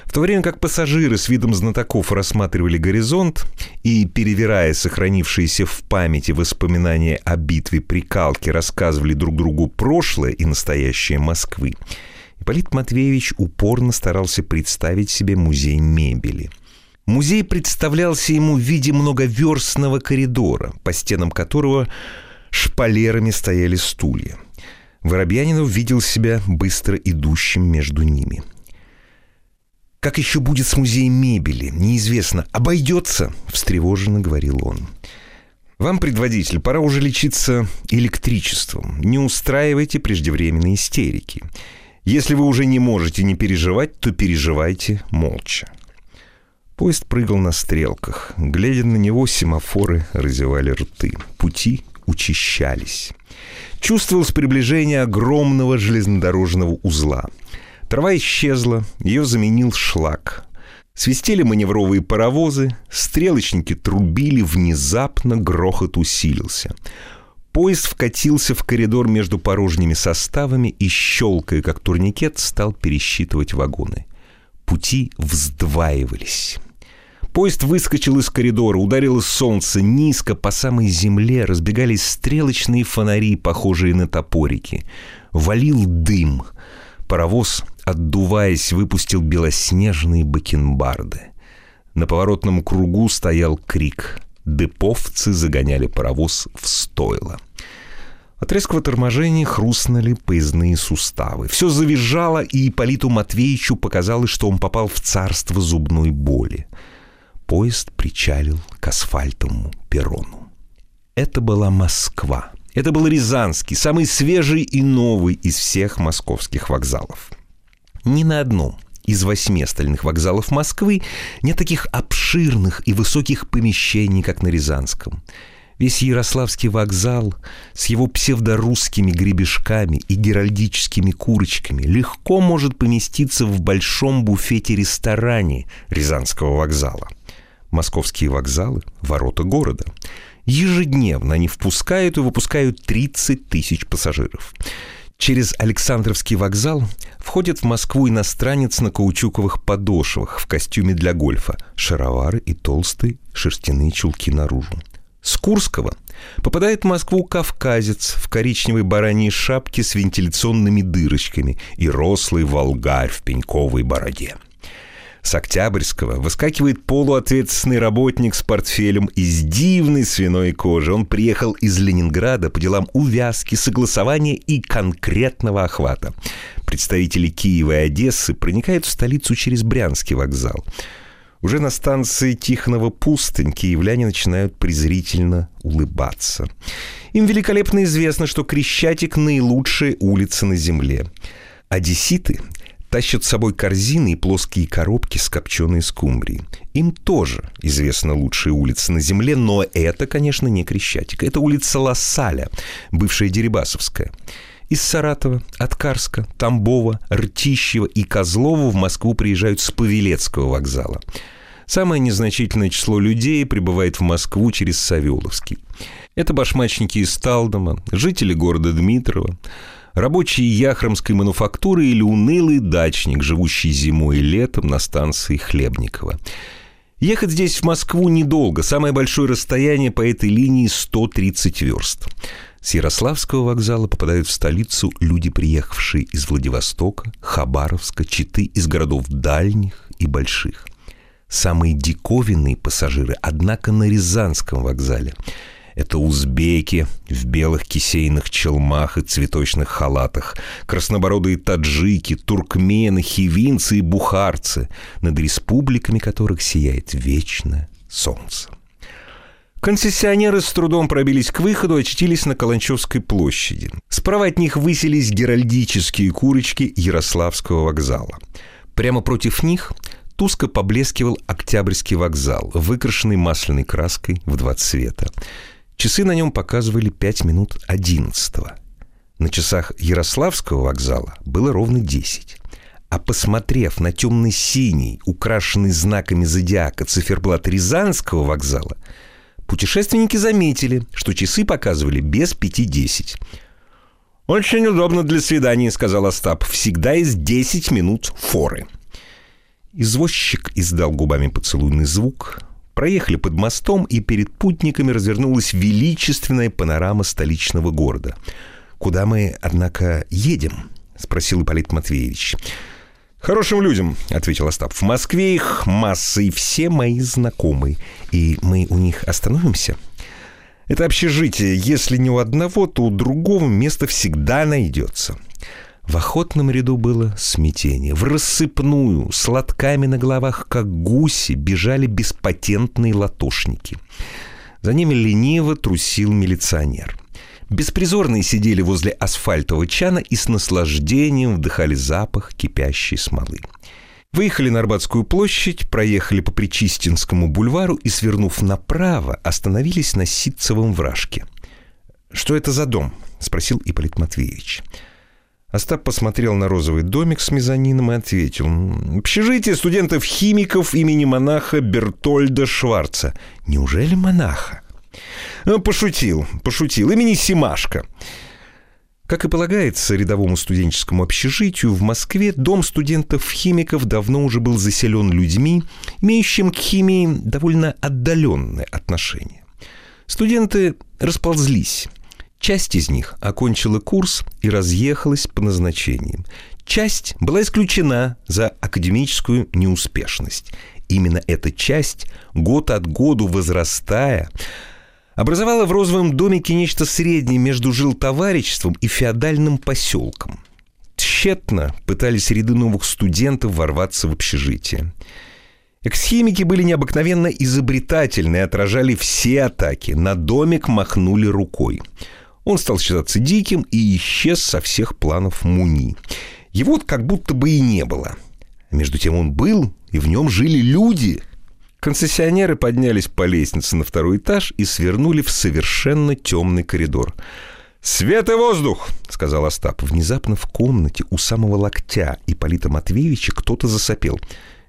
В то время как пассажиры с видом знатоков рассматривали горизонт и, перевирая сохранившиеся в памяти воспоминания о битве при Калке, рассказывали друг другу прошлое и настоящее Москвы, Ипполит Матвеевич упорно старался представить себе музей мебели. Музей представлялся ему в виде многоверстного коридора, по стенам которого шпалерами стояли стулья. Воробьянинов видел себя быстро идущим между ними – как еще будет с музеем мебели? Неизвестно. Обойдется, встревоженно говорил он. Вам, предводитель, пора уже лечиться электричеством. Не устраивайте преждевременные истерики. Если вы уже не можете не переживать, то переживайте молча. Поезд прыгал на стрелках. Глядя на него, семафоры разевали рты. Пути учащались. Чувствовалось приближение огромного железнодорожного узла. Трава исчезла, ее заменил шлак. Свистели маневровые паровозы, стрелочники трубили, внезапно грохот усилился. Поезд вкатился в коридор между порожними составами и, щелкая как турникет, стал пересчитывать вагоны. Пути вздваивались. Поезд выскочил из коридора, ударило солнце, низко по самой земле разбегались стрелочные фонари, похожие на топорики. Валил дым. Паровоз, отдуваясь, выпустил белоснежные бакенбарды. На поворотном кругу стоял крик. Деповцы загоняли паровоз в стойло. От резкого торможения хрустнули поездные суставы. Все завизжало, и Ипполиту Матвеевичу показалось, что он попал в царство зубной боли поезд причалил к асфальтовому перрону. Это была Москва. Это был Рязанский, самый свежий и новый из всех московских вокзалов. Ни на одном из восьми остальных вокзалов Москвы нет таких обширных и высоких помещений, как на Рязанском. Весь Ярославский вокзал с его псевдорусскими гребешками и геральдическими курочками легко может поместиться в большом буфете-ресторане Рязанского вокзала – московские вокзалы – ворота города. Ежедневно они впускают и выпускают 30 тысяч пассажиров. Через Александровский вокзал входит в Москву иностранец на каучуковых подошвах в костюме для гольфа, шаровары и толстые шерстяные чулки наружу. С Курского попадает в Москву кавказец в коричневой бараньей шапке с вентиляционными дырочками и рослый волгарь в пеньковой бороде. С Октябрьского выскакивает полуответственный работник с портфелем из дивной свиной кожи. Он приехал из Ленинграда по делам увязки, согласования и конкретного охвата. Представители Киева и Одессы проникают в столицу через Брянский вокзал. Уже на станции Тихонова пустынь киевляне начинают презрительно улыбаться. Им великолепно известно, что Крещатик – наилучшая улица на земле. Одесситы тащат с собой корзины и плоские коробки с копченой скумбрией. Им тоже известна лучшая улица на земле, но это, конечно, не Крещатик. Это улица Лассаля, бывшая Дерибасовская. Из Саратова, Откарска, Тамбова, Ртищева и Козлова в Москву приезжают с Павелецкого вокзала. Самое незначительное число людей прибывает в Москву через Савеловский. Это башмачники из Талдома, жители города Дмитрова, рабочие яхромской мануфактуры или унылый дачник, живущий зимой и летом на станции Хлебникова. Ехать здесь, в Москву, недолго. Самое большое расстояние по этой линии 130 верст. С Ярославского вокзала попадают в столицу люди, приехавшие из Владивостока, Хабаровска, Читы, из городов дальних и больших. Самые диковинные пассажиры, однако, на Рязанском вокзале – это узбеки в белых кисейных челмах и цветочных халатах, краснобородые таджики, туркмены, хивинцы и бухарцы, над республиками которых сияет вечное солнце. Концессионеры с трудом пробились к выходу, очутились на Каланчевской площади. Справа от них высились геральдические курочки Ярославского вокзала. Прямо против них туско поблескивал Октябрьский вокзал, выкрашенный масляной краской в два цвета. Часы на нем показывали 5 минут 11 На часах Ярославского вокзала было ровно 10. А посмотрев на темно-синий, украшенный знаками зодиака циферблат Рязанского вокзала, путешественники заметили, что часы показывали без пяти десять. «Очень удобно для свиданий», — сказал Остап. «Всегда есть десять минут форы». Извозчик издал губами поцелуйный звук, Проехали под мостом, и перед путниками развернулась величественная панорама столичного города. «Куда мы, однако, едем?» — спросил Ипполит Матвеевич. «Хорошим людям», — ответил Остап. «В Москве их масса, и все мои знакомые. И мы у них остановимся?» «Это общежитие. Если не у одного, то у другого место всегда найдется. В охотном ряду было смятение. В рассыпную, с лотками на головах, как гуси, бежали беспатентные латошники. За ними лениво трусил милиционер. Беспризорные сидели возле асфальтового чана и с наслаждением вдыхали запах кипящей смолы. Выехали на Арбатскую площадь, проехали по Причистинскому бульвару и, свернув направо, остановились на Ситцевом вражке. «Что это за дом?» — спросил Ипполит Матвеевич. Остап посмотрел на розовый домик с мезонином и ответил. «Общежитие студентов-химиков имени монаха Бертольда Шварца». «Неужели монаха?» «Пошутил, пошутил. Имени Симашка». Как и полагается рядовому студенческому общежитию, в Москве дом студентов-химиков давно уже был заселен людьми, имеющим к химии довольно отдаленное отношение. Студенты расползлись. Часть из них окончила курс и разъехалась по назначениям. Часть была исключена за академическую неуспешность. Именно эта часть, год от году возрастая, образовала в розовом домике нечто среднее между жилтовариществом и феодальным поселком. Тщетно пытались ряды новых студентов ворваться в общежитие. Эксхимики были необыкновенно изобретательны и отражали все атаки. На домик махнули рукой. Он стал считаться диким и исчез со всех планов Муни. Его как будто бы и не было. Между тем он был, и в нем жили люди – Концессионеры поднялись по лестнице на второй этаж и свернули в совершенно темный коридор. «Свет и воздух!» — сказал Остап. Внезапно в комнате у самого локтя Ипполита Матвеевича кто-то засопел.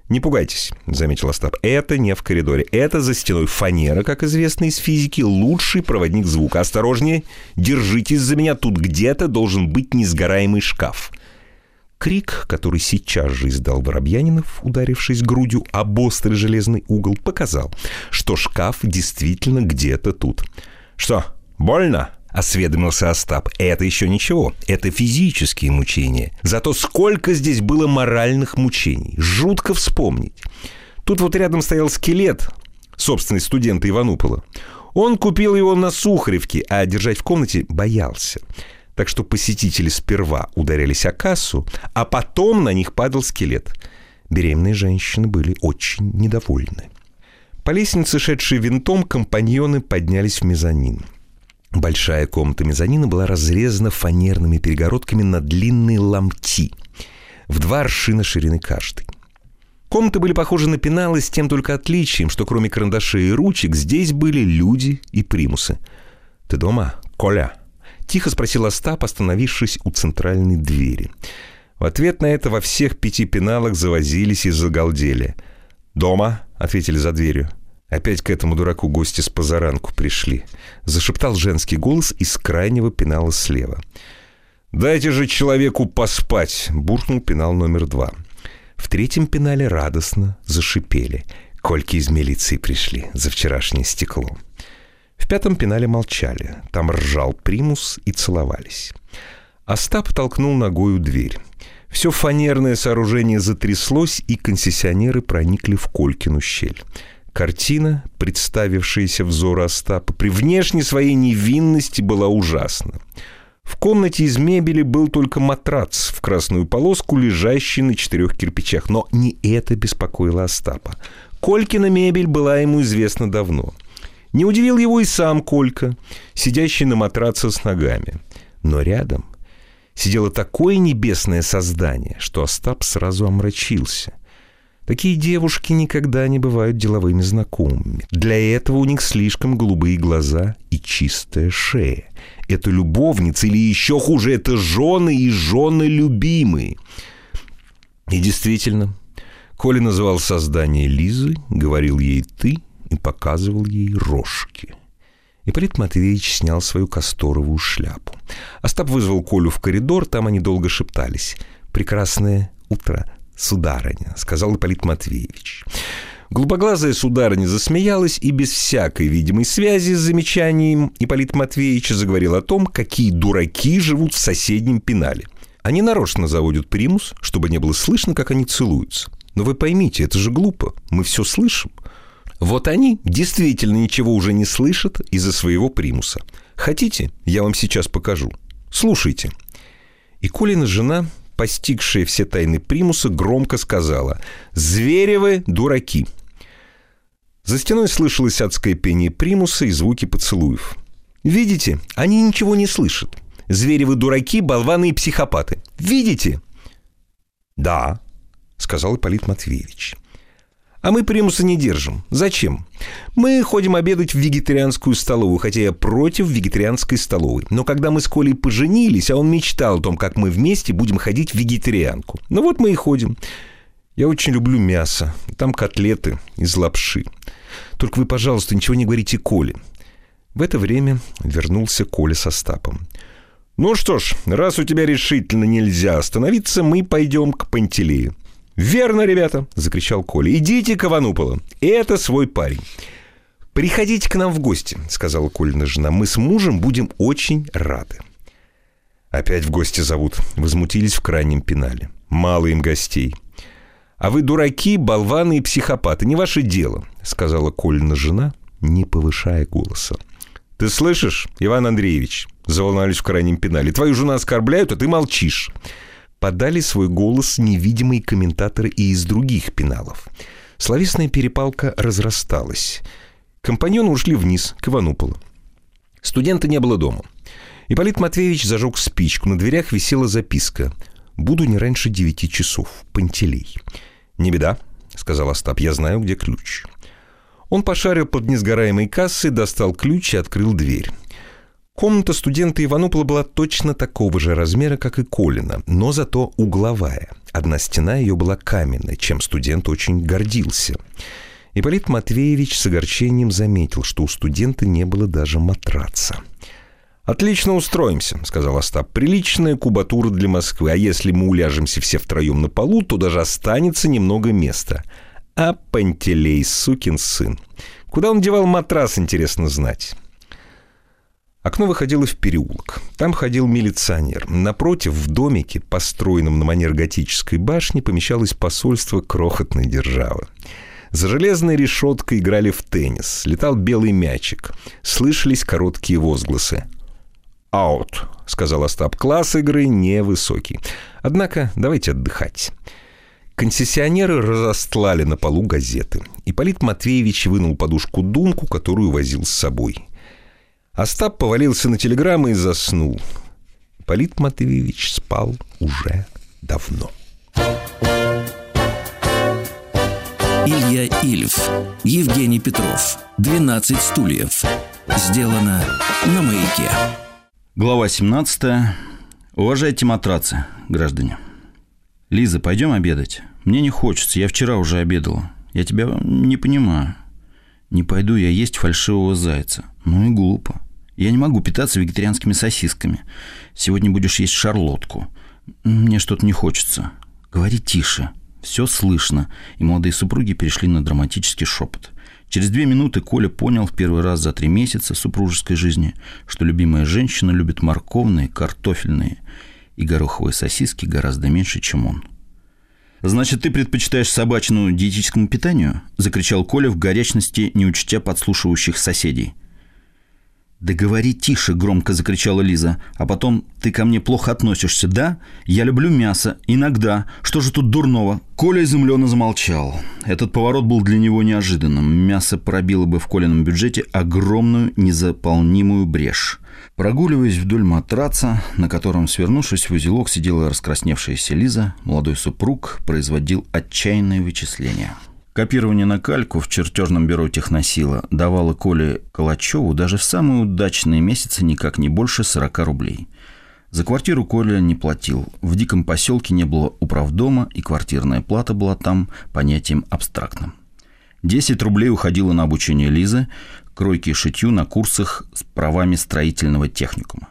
«Не пугайтесь», — заметил Остап. «Это не в коридоре. Это за стеной фанера, как известно из физики, лучший проводник звука. Осторожнее, держитесь за меня. Тут где-то должен быть несгораемый шкаф». Крик, который сейчас же издал Воробьянинов, ударившись грудью об острый железный угол, показал, что шкаф действительно где-то тут. «Что, больно?» — осведомился Остап. «Это еще ничего. Это физические мучения. Зато сколько здесь было моральных мучений. Жутко вспомнить. Тут вот рядом стоял скелет, собственный студента Иванупола. Он купил его на Сухаревке, а держать в комнате боялся. Так что посетители сперва ударялись о кассу, а потом на них падал скелет. Беременные женщины были очень недовольны. По лестнице, шедшей винтом, компаньоны поднялись в мезонин. Большая комната мезонина была разрезана фанерными перегородками на длинные ломти. В два аршина ширины каждый. Комнаты были похожи на пеналы с тем только отличием, что кроме карандашей и ручек здесь были люди и примусы. «Ты дома, Коля?» Тихо спросил Остап, остановившись у центральной двери. В ответ на это во всех пяти пеналах завозились и загалдели. «Дома?» — ответили за дверью. Опять к этому дураку гости с позаранку пришли. Зашептал женский голос из крайнего пенала слева. «Дайте же человеку поспать!» — буркнул пенал номер два. В третьем пенале радостно зашипели. Кольки из милиции пришли за вчерашнее стекло. В пятом пенале молчали. Там ржал примус и целовались. Остап толкнул ногою дверь. Все фанерное сооружение затряслось, и концессионеры проникли в Колькину щель. Картина, представившаяся взору Остапа, при внешней своей невинности была ужасна. В комнате из мебели был только матрац в красную полоску, лежащий на четырех кирпичах. Но не это беспокоило Остапа. Колькина мебель была ему известна давно — не удивил его и сам Колька, сидящий на матраце с ногами. Но рядом сидело такое небесное создание, что Остап сразу омрачился. Такие девушки никогда не бывают деловыми знакомыми. Для этого у них слишком голубые глаза и чистая шея. Это любовницы или еще хуже, это жены и жены любимые. И действительно, Коля называл создание Лизы, говорил ей «ты», и показывал ей рожки. Ипполит Матвеевич снял свою касторовую шляпу. Остап вызвал Колю в коридор, там они долго шептались. «Прекрасное утро, сударыня», — сказал Ипполит Матвеевич. Голубоглазая сударыня засмеялась и без всякой видимой связи с замечанием Ипполит Матвеевича заговорил о том, какие дураки живут в соседнем пенале. Они нарочно заводят примус, чтобы не было слышно, как они целуются. Но вы поймите, это же глупо. Мы все слышим. Вот они действительно ничего уже не слышат из-за своего примуса. Хотите, я вам сейчас покажу. Слушайте. И Колина жена, постигшая все тайны примуса, громко сказала «Зверевы дураки». За стеной слышалось адское пение примуса и звуки поцелуев. Видите, они ничего не слышат. Зверевы дураки, болваны и психопаты. Видите? Да, — сказал Ипполит Матвеевич. А мы примуса не держим. Зачем? Мы ходим обедать в вегетарианскую столовую, хотя я против вегетарианской столовой. Но когда мы с Колей поженились, а он мечтал о том, как мы вместе будем ходить в вегетарианку. Ну вот мы и ходим. Я очень люблю мясо. Там котлеты из лапши. Только вы, пожалуйста, ничего не говорите Коле. В это время вернулся Коля со Стапом. «Ну что ж, раз у тебя решительно нельзя остановиться, мы пойдем к Пантелею. «Верно, ребята!» — закричал Коля. «Идите к Ивануполу. Это свой парень». «Приходите к нам в гости», — сказала Колина жена. «Мы с мужем будем очень рады». «Опять в гости зовут», — возмутились в крайнем пенале. «Мало им гостей». «А вы дураки, болваны и психопаты, не ваше дело», — сказала Колина жена, не повышая голоса. «Ты слышишь, Иван Андреевич?» — заволновались в крайнем пенале. «Твою жену оскорбляют, а ты молчишь» подали свой голос невидимые комментаторы и из других пеналов. Словесная перепалка разрасталась. Компаньоны ушли вниз, к Ивануполу. Студента не было дома. Ипполит Матвеевич зажег спичку. На дверях висела записка. «Буду не раньше девяти часов. Пантелей». «Не беда», — сказал Остап. «Я знаю, где ключ». Он пошарил под несгораемой кассой, достал ключ и открыл дверь. Комната студента Иванупола была точно такого же размера, как и Колина, но зато угловая. Одна стена ее была каменной, чем студент очень гордился. Ипполит Матвеевич с огорчением заметил, что у студента не было даже матраца. «Отлично устроимся», — сказал Остап. «Приличная кубатура для Москвы, а если мы уляжемся все втроем на полу, то даже останется немного места». А Пантелей, сукин сын. Куда он девал матрас, интересно знать. Окно выходило в переулок. Там ходил милиционер. Напротив, в домике, построенном на манер готической башни, помещалось посольство крохотной державы. За железной решеткой играли в теннис. Летал белый мячик. Слышались короткие возгласы. «Аут», — сказал Остап. «Класс игры невысокий. Однако давайте отдыхать». Концессионеры разостлали на полу газеты. Ипполит Матвеевич вынул подушку-думку, которую возил с собой. Остап повалился на телеграммы и заснул. Полит Матвеевич спал уже давно. Илья Ильф, Евгений Петров, 12 стульев. Сделано на маяке. Глава 17. Уважайте матрацы, граждане. Лиза, пойдем обедать? Мне не хочется, я вчера уже обедала. Я тебя не понимаю. Не пойду я есть фальшивого зайца. Ну и глупо. Я не могу питаться вегетарианскими сосисками. Сегодня будешь есть шарлотку. Мне что-то не хочется. Говори тише. Все слышно. И молодые супруги перешли на драматический шепот. Через две минуты Коля понял в первый раз за три месяца супружеской жизни, что любимая женщина любит морковные, картофельные и гороховые сосиски гораздо меньше, чем он. «Значит, ты предпочитаешь собачину диетическому питанию?» – закричал Коля в горячности, не учтя подслушивающих соседей – «Да говори тише!» – громко закричала Лиза. «А потом ты ко мне плохо относишься, да? Я люблю мясо. Иногда. Что же тут дурного?» Коля изумленно замолчал. Этот поворот был для него неожиданным. Мясо пробило бы в Колином бюджете огромную незаполнимую брешь. Прогуливаясь вдоль матраца, на котором, свернувшись в узелок, сидела раскрасневшаяся Лиза, молодой супруг производил отчаянные вычисления – Копирование на кальку в чертежном бюро техносила давало Коле Калачеву даже в самые удачные месяцы никак не больше 40 рублей. За квартиру Коля не платил. В диком поселке не было управдома, и квартирная плата была там понятием абстрактным. 10 рублей уходило на обучение Лизы, кройки и шитью на курсах с правами строительного техникума.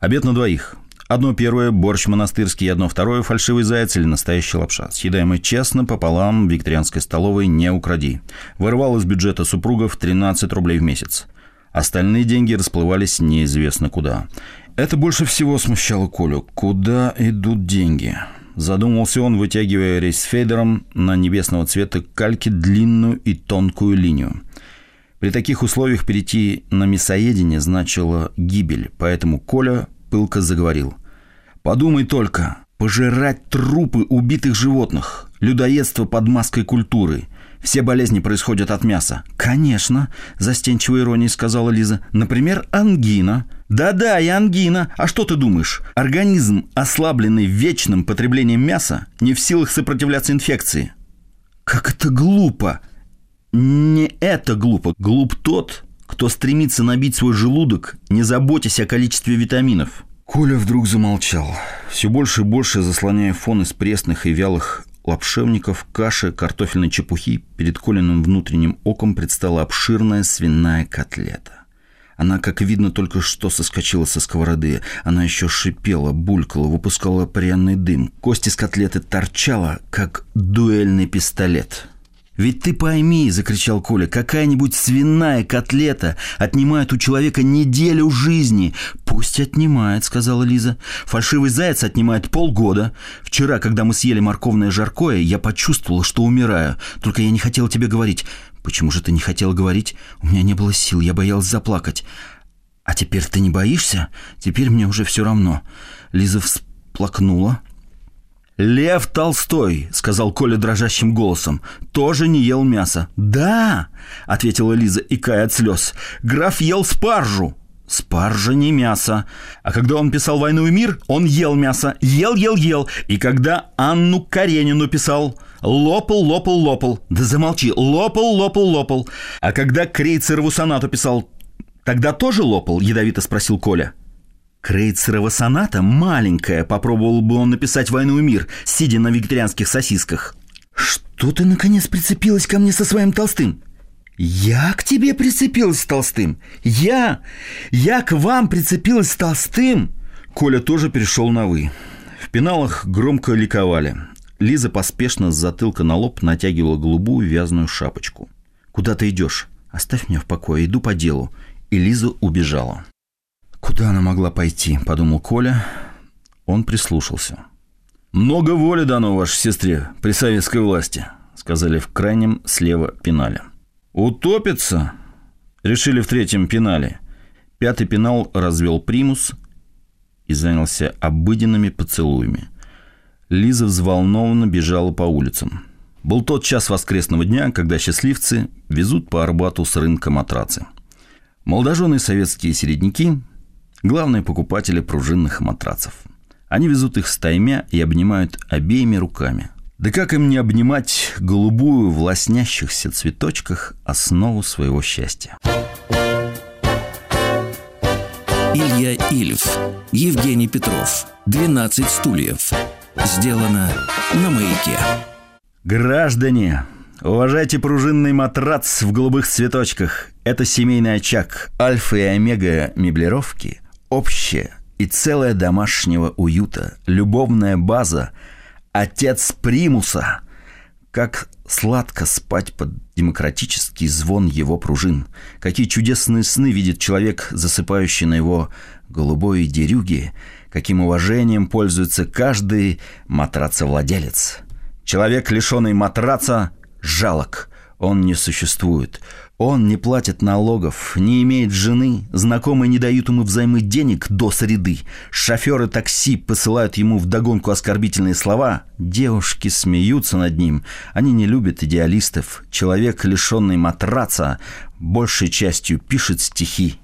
Обед на двоих. Одно первое – борщ монастырский, одно второе – фальшивый заяц или настоящая лапша. Съедаемый честно, пополам, в викторианской столовой не укради. Вырвал из бюджета супругов 13 рублей в месяц. Остальные деньги расплывались неизвестно куда. Это больше всего смущало Колю. Куда идут деньги? Задумался он, вытягивая рейсфейдером на небесного цвета кальки длинную и тонкую линию. При таких условиях перейти на мясоедение значило гибель, поэтому Коля пылко заговорил. «Подумай только, пожирать трупы убитых животных, людоедство под маской культуры. Все болезни происходят от мяса». «Конечно», – застенчивой иронией сказала Лиза. «Например, ангина. Да-да, и ангина. А что ты думаешь? Организм, ослабленный вечным потреблением мяса, не в силах сопротивляться инфекции. Как это глупо! Не это глупо. Глуп тот, кто стремится набить свой желудок, не заботясь о количестве витаминов. Коля вдруг замолчал, все больше и больше заслоняя фон из пресных и вялых лапшевников, каши, картофельной чепухи. Перед Колиным внутренним оком предстала обширная свиная котлета. Она, как видно, только что соскочила со сковороды. Она еще шипела, булькала, выпускала пряный дым. Кость из котлеты торчала, как дуэльный пистолет. «Ведь ты пойми», — закричал Коля, — «какая-нибудь свиная котлета отнимает у человека неделю жизни». «Пусть отнимает», — сказала Лиза. «Фальшивый заяц отнимает полгода. Вчера, когда мы съели морковное жаркое, я почувствовала, что умираю. Только я не хотела тебе говорить. Почему же ты не хотела говорить? У меня не было сил, я боялась заплакать. А теперь ты не боишься? Теперь мне уже все равно». Лиза всплакнула, «Лев Толстой», — сказал Коля дрожащим голосом, — «тоже не ел мясо». «Да», — ответила Лиза, икая от слез, — «граф ел спаржу». Спаржа не мясо. А когда он писал «Войну и мир», он ел мясо. Ел, ел, ел. И когда Анну Каренину писал, лопал, лопал, лопал. Да замолчи. Лопал, лопал, лопал. А когда Крейцерову сонату писал, тогда тоже лопал? Ядовито спросил Коля. Крейцерова соната маленькая, попробовал бы он написать «Войну и мир», сидя на вегетарианских сосисках. «Что ты, наконец, прицепилась ко мне со своим толстым?» «Я к тебе прицепилась с толстым? Я? Я к вам прицепилась с толстым?» Коля тоже перешел на «вы». В пеналах громко ликовали. Лиза поспешно с затылка на лоб натягивала голубую вязаную шапочку. «Куда ты идешь? Оставь меня в покое, иду по делу». И Лиза убежала. «Куда она могла пойти?» – подумал Коля. Он прислушался. «Много воли дано вашей сестре при советской власти», – сказали в крайнем слева пенале. «Утопится?» – решили в третьем пенале. Пятый пенал развел примус и занялся обыденными поцелуями. Лиза взволнованно бежала по улицам. Был тот час воскресного дня, когда счастливцы везут по Арбату с рынка матрацы. Молодоженые советские середняки – главные покупатели пружинных матрацев. Они везут их стаймя и обнимают обеими руками. Да как им не обнимать голубую в лоснящихся цветочках основу своего счастья? Илья Ильф, Евгений Петров, 12 стульев. Сделано на маяке. Граждане, уважайте пружинный матрац в голубых цветочках. Это семейный очаг. Альфа и омега меблировки – общее и целое домашнего уюта, любовная база, отец примуса. Как сладко спать под демократический звон его пружин. Какие чудесные сны видит человек, засыпающий на его голубой дерюге. Каким уважением пользуется каждый матрацевладелец. Человек, лишенный матраца, жалок. Он не существует. Он не платит налогов, не имеет жены, знакомые не дают ему взаймы денег до среды, шоферы такси посылают ему вдогонку оскорбительные слова, девушки смеются над ним, они не любят идеалистов, человек, лишенный матраца, большей частью пишет стихи.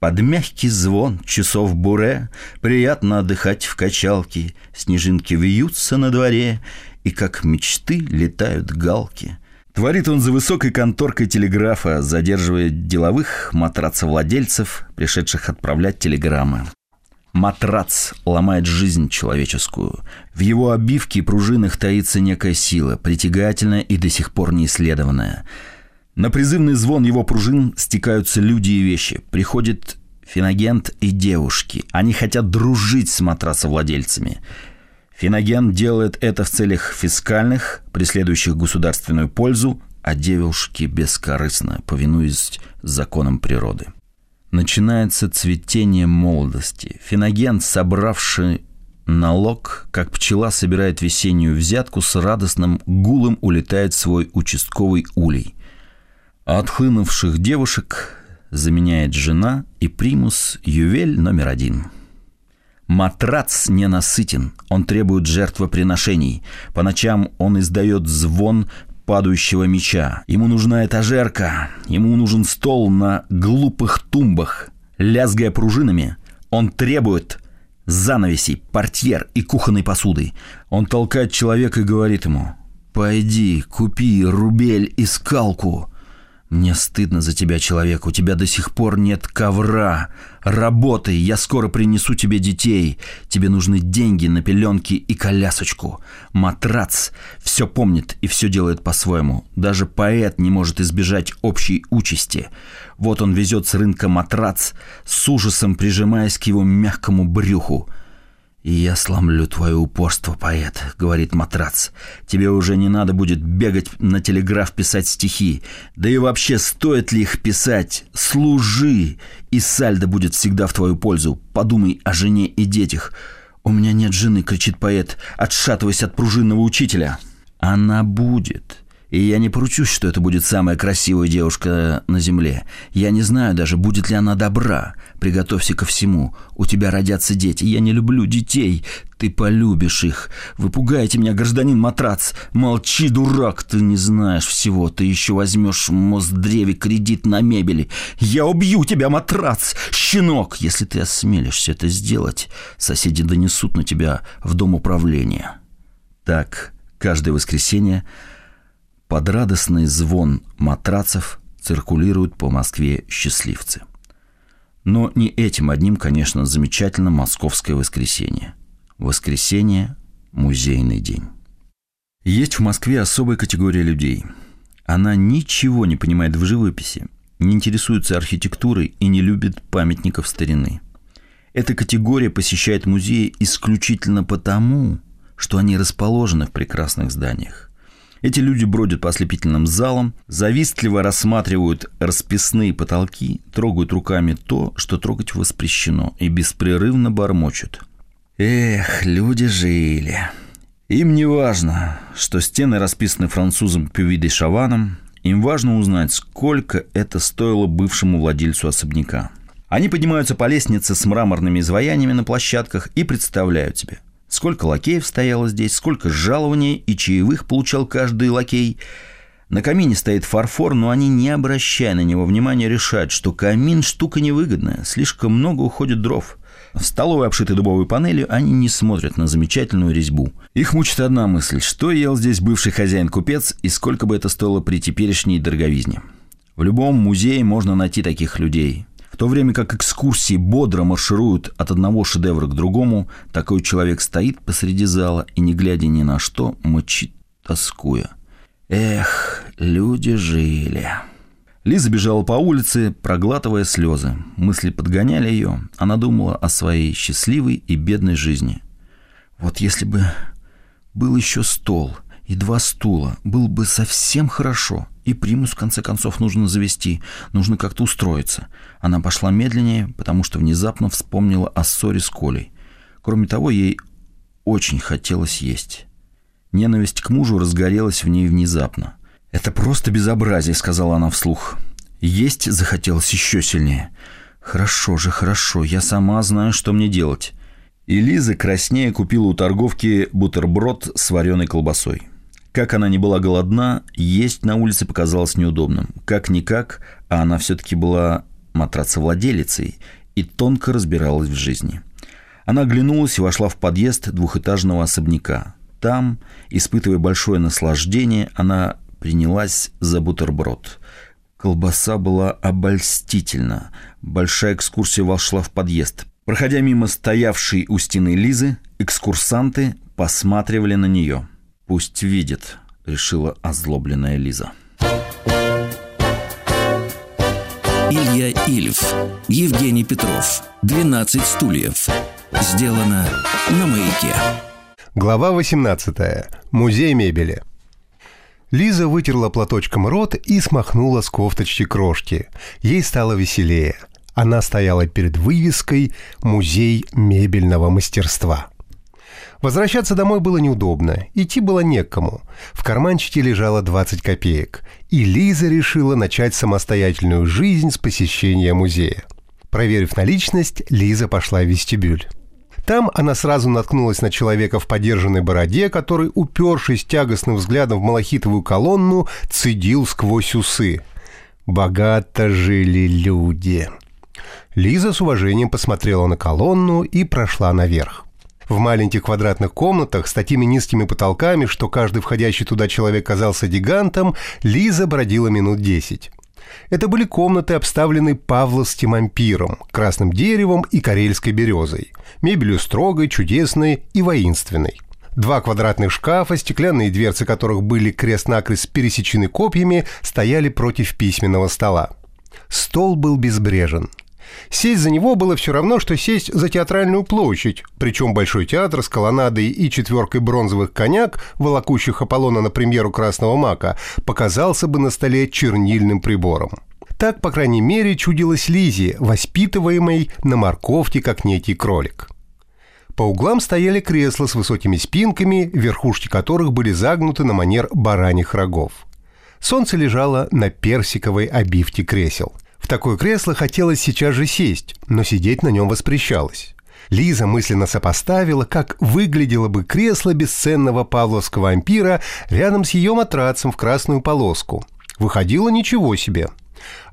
Под мягкий звон часов буре Приятно отдыхать в качалке, Снежинки вьются на дворе, И как мечты летают галки — Творит он за высокой конторкой телеграфа, задерживая деловых матрацевладельцев, пришедших отправлять телеграммы. Матрац ломает жизнь человеческую. В его обивке и пружинах таится некая сила, притягательная и до сих пор не исследованная. На призывный звон его пружин стекаются люди и вещи. Приходит финагент и девушки. Они хотят дружить с матрацевладельцами. Финоген делает это в целях фискальных, преследующих государственную пользу, а девушки бескорыстно, повинуясь законам природы. Начинается цветение молодости. Финоген, собравший налог, как пчела собирает весеннюю взятку, с радостным гулом улетает свой участковый улей. А отхлынувших девушек заменяет жена и примус ювель номер один – Матрац ненасытен, он требует жертвоприношений. По ночам он издает звон падающего меча. Ему нужна этажерка, ему нужен стол на глупых тумбах. Лязгая пружинами, он требует занавесей, портьер и кухонной посуды. Он толкает человека и говорит ему «Пойди, купи рубель и скалку». Мне стыдно за тебя, человек, у тебя до сих пор нет ковра. Работай, я скоро принесу тебе детей. Тебе нужны деньги на пеленки и колясочку. Матрац все помнит и все делает по-своему. Даже поэт не может избежать общей участи. Вот он везет с рынка матрац, с ужасом прижимаясь к его мягкому брюху – «И я сломлю твое упорство, поэт», — говорит матрац. «Тебе уже не надо будет бегать на телеграф писать стихи. Да и вообще, стоит ли их писать? Служи, и сальдо будет всегда в твою пользу. Подумай о жене и детях». «У меня нет жены», — кричит поэт, отшатываясь от пружинного учителя. «Она будет», и я не поручусь, что это будет самая красивая девушка на земле. Я не знаю даже, будет ли она добра. Приготовься ко всему. У тебя родятся дети. Я не люблю детей. Ты полюбишь их. Вы пугаете меня, гражданин Матрац. Молчи, дурак, ты не знаешь всего. Ты еще возьмешь в Мосдреве кредит на мебели. Я убью тебя, Матрац, щенок. Если ты осмелишься это сделать, соседи донесут на тебя в дом управления. Так, каждое воскресенье под радостный звон матрацев циркулируют по Москве счастливцы. Но не этим одним, конечно, замечательно московское воскресенье. Воскресенье – музейный день. Есть в Москве особая категория людей. Она ничего не понимает в живописи, не интересуется архитектурой и не любит памятников старины. Эта категория посещает музеи исключительно потому, что они расположены в прекрасных зданиях. Эти люди бродят по ослепительным залам, завистливо рассматривают расписные потолки, трогают руками то, что трогать воспрещено, и беспрерывно бормочут. Эх, люди жили. Им не важно, что стены расписаны французом Пюви Шаваном, им важно узнать, сколько это стоило бывшему владельцу особняка. Они поднимаются по лестнице с мраморными изваяниями на площадках и представляют себе – Сколько лакеев стояло здесь, сколько жалований и чаевых получал каждый лакей. На камине стоит фарфор, но они, не обращая на него внимания, решают, что камин – штука невыгодная, слишком много уходит дров. В столовой, обшитой дубовой панелью, они не смотрят на замечательную резьбу. Их мучит одна мысль – что ел здесь бывший хозяин-купец и сколько бы это стоило при теперешней дороговизне. В любом музее можно найти таких людей – в то время как экскурсии бодро маршируют от одного шедевра к другому, такой человек стоит посреди зала и, не глядя ни на что, мочит, тоскуя. Эх, люди жили. Лиза бежала по улице, проглатывая слезы. Мысли подгоняли ее. Она думала о своей счастливой и бедной жизни. Вот если бы был еще стол и два стула, было бы совсем хорошо. И примус, в конце концов, нужно завести. Нужно как-то устроиться. Она пошла медленнее, потому что внезапно вспомнила о ссоре с Колей. Кроме того, ей очень хотелось есть. Ненависть к мужу разгорелась в ней внезапно. «Это просто безобразие», — сказала она вслух. Есть захотелось еще сильнее. «Хорошо же, хорошо, я сама знаю, что мне делать». И Лиза краснее купила у торговки бутерброд с вареной колбасой. Как она не была голодна, есть на улице показалось неудобным. Как-никак, а она все-таки была матрацевладелицей и тонко разбиралась в жизни. Она оглянулась и вошла в подъезд двухэтажного особняка. Там, испытывая большое наслаждение, она принялась за бутерброд. Колбаса была обольстительна. Большая экскурсия вошла в подъезд. Проходя мимо стоявшей у стены Лизы, экскурсанты посматривали на нее – «Пусть видит», — решила озлобленная Лиза. Илья Ильф, Евгений Петров, 12 стульев. Сделано на маяке. Глава 18. Музей мебели. Лиза вытерла платочком рот и смахнула с кофточки крошки. Ей стало веселее. Она стояла перед вывеской «Музей мебельного мастерства». Возвращаться домой было неудобно, идти было некому. В карманчике лежало 20 копеек, и Лиза решила начать самостоятельную жизнь с посещения музея. Проверив наличность, Лиза пошла в вестибюль. Там она сразу наткнулась на человека в подержанной бороде, который, упершись тягостным взглядом в малахитовую колонну, цедил сквозь усы. «Богато жили люди». Лиза с уважением посмотрела на колонну и прошла наверх. В маленьких квадратных комнатах с такими низкими потолками, что каждый входящий туда человек казался гигантом, Лиза бродила минут десять. Это были комнаты, обставленные павловским ампиром, красным деревом и карельской березой, мебелью строгой, чудесной и воинственной. Два квадратных шкафа, стеклянные дверцы которых были крест-накрест пересечены копьями, стояли против письменного стола. Стол был безбрежен. Сесть за него было все равно, что сесть за театральную площадь, причем Большой театр с колоннадой и четверкой бронзовых коняк, волокущих Аполлона на премьеру «Красного мака», показался бы на столе чернильным прибором. Так, по крайней мере, чудилась Лизе, воспитываемой на морковке, как некий кролик. По углам стояли кресла с высокими спинками, верхушки которых были загнуты на манер бараньих рогов. Солнце лежало на персиковой обивке кресел. В такое кресло хотелось сейчас же сесть, но сидеть на нем воспрещалось. Лиза мысленно сопоставила, как выглядело бы кресло бесценного павловского ампира рядом с ее матрацем в красную полоску. Выходило ничего себе.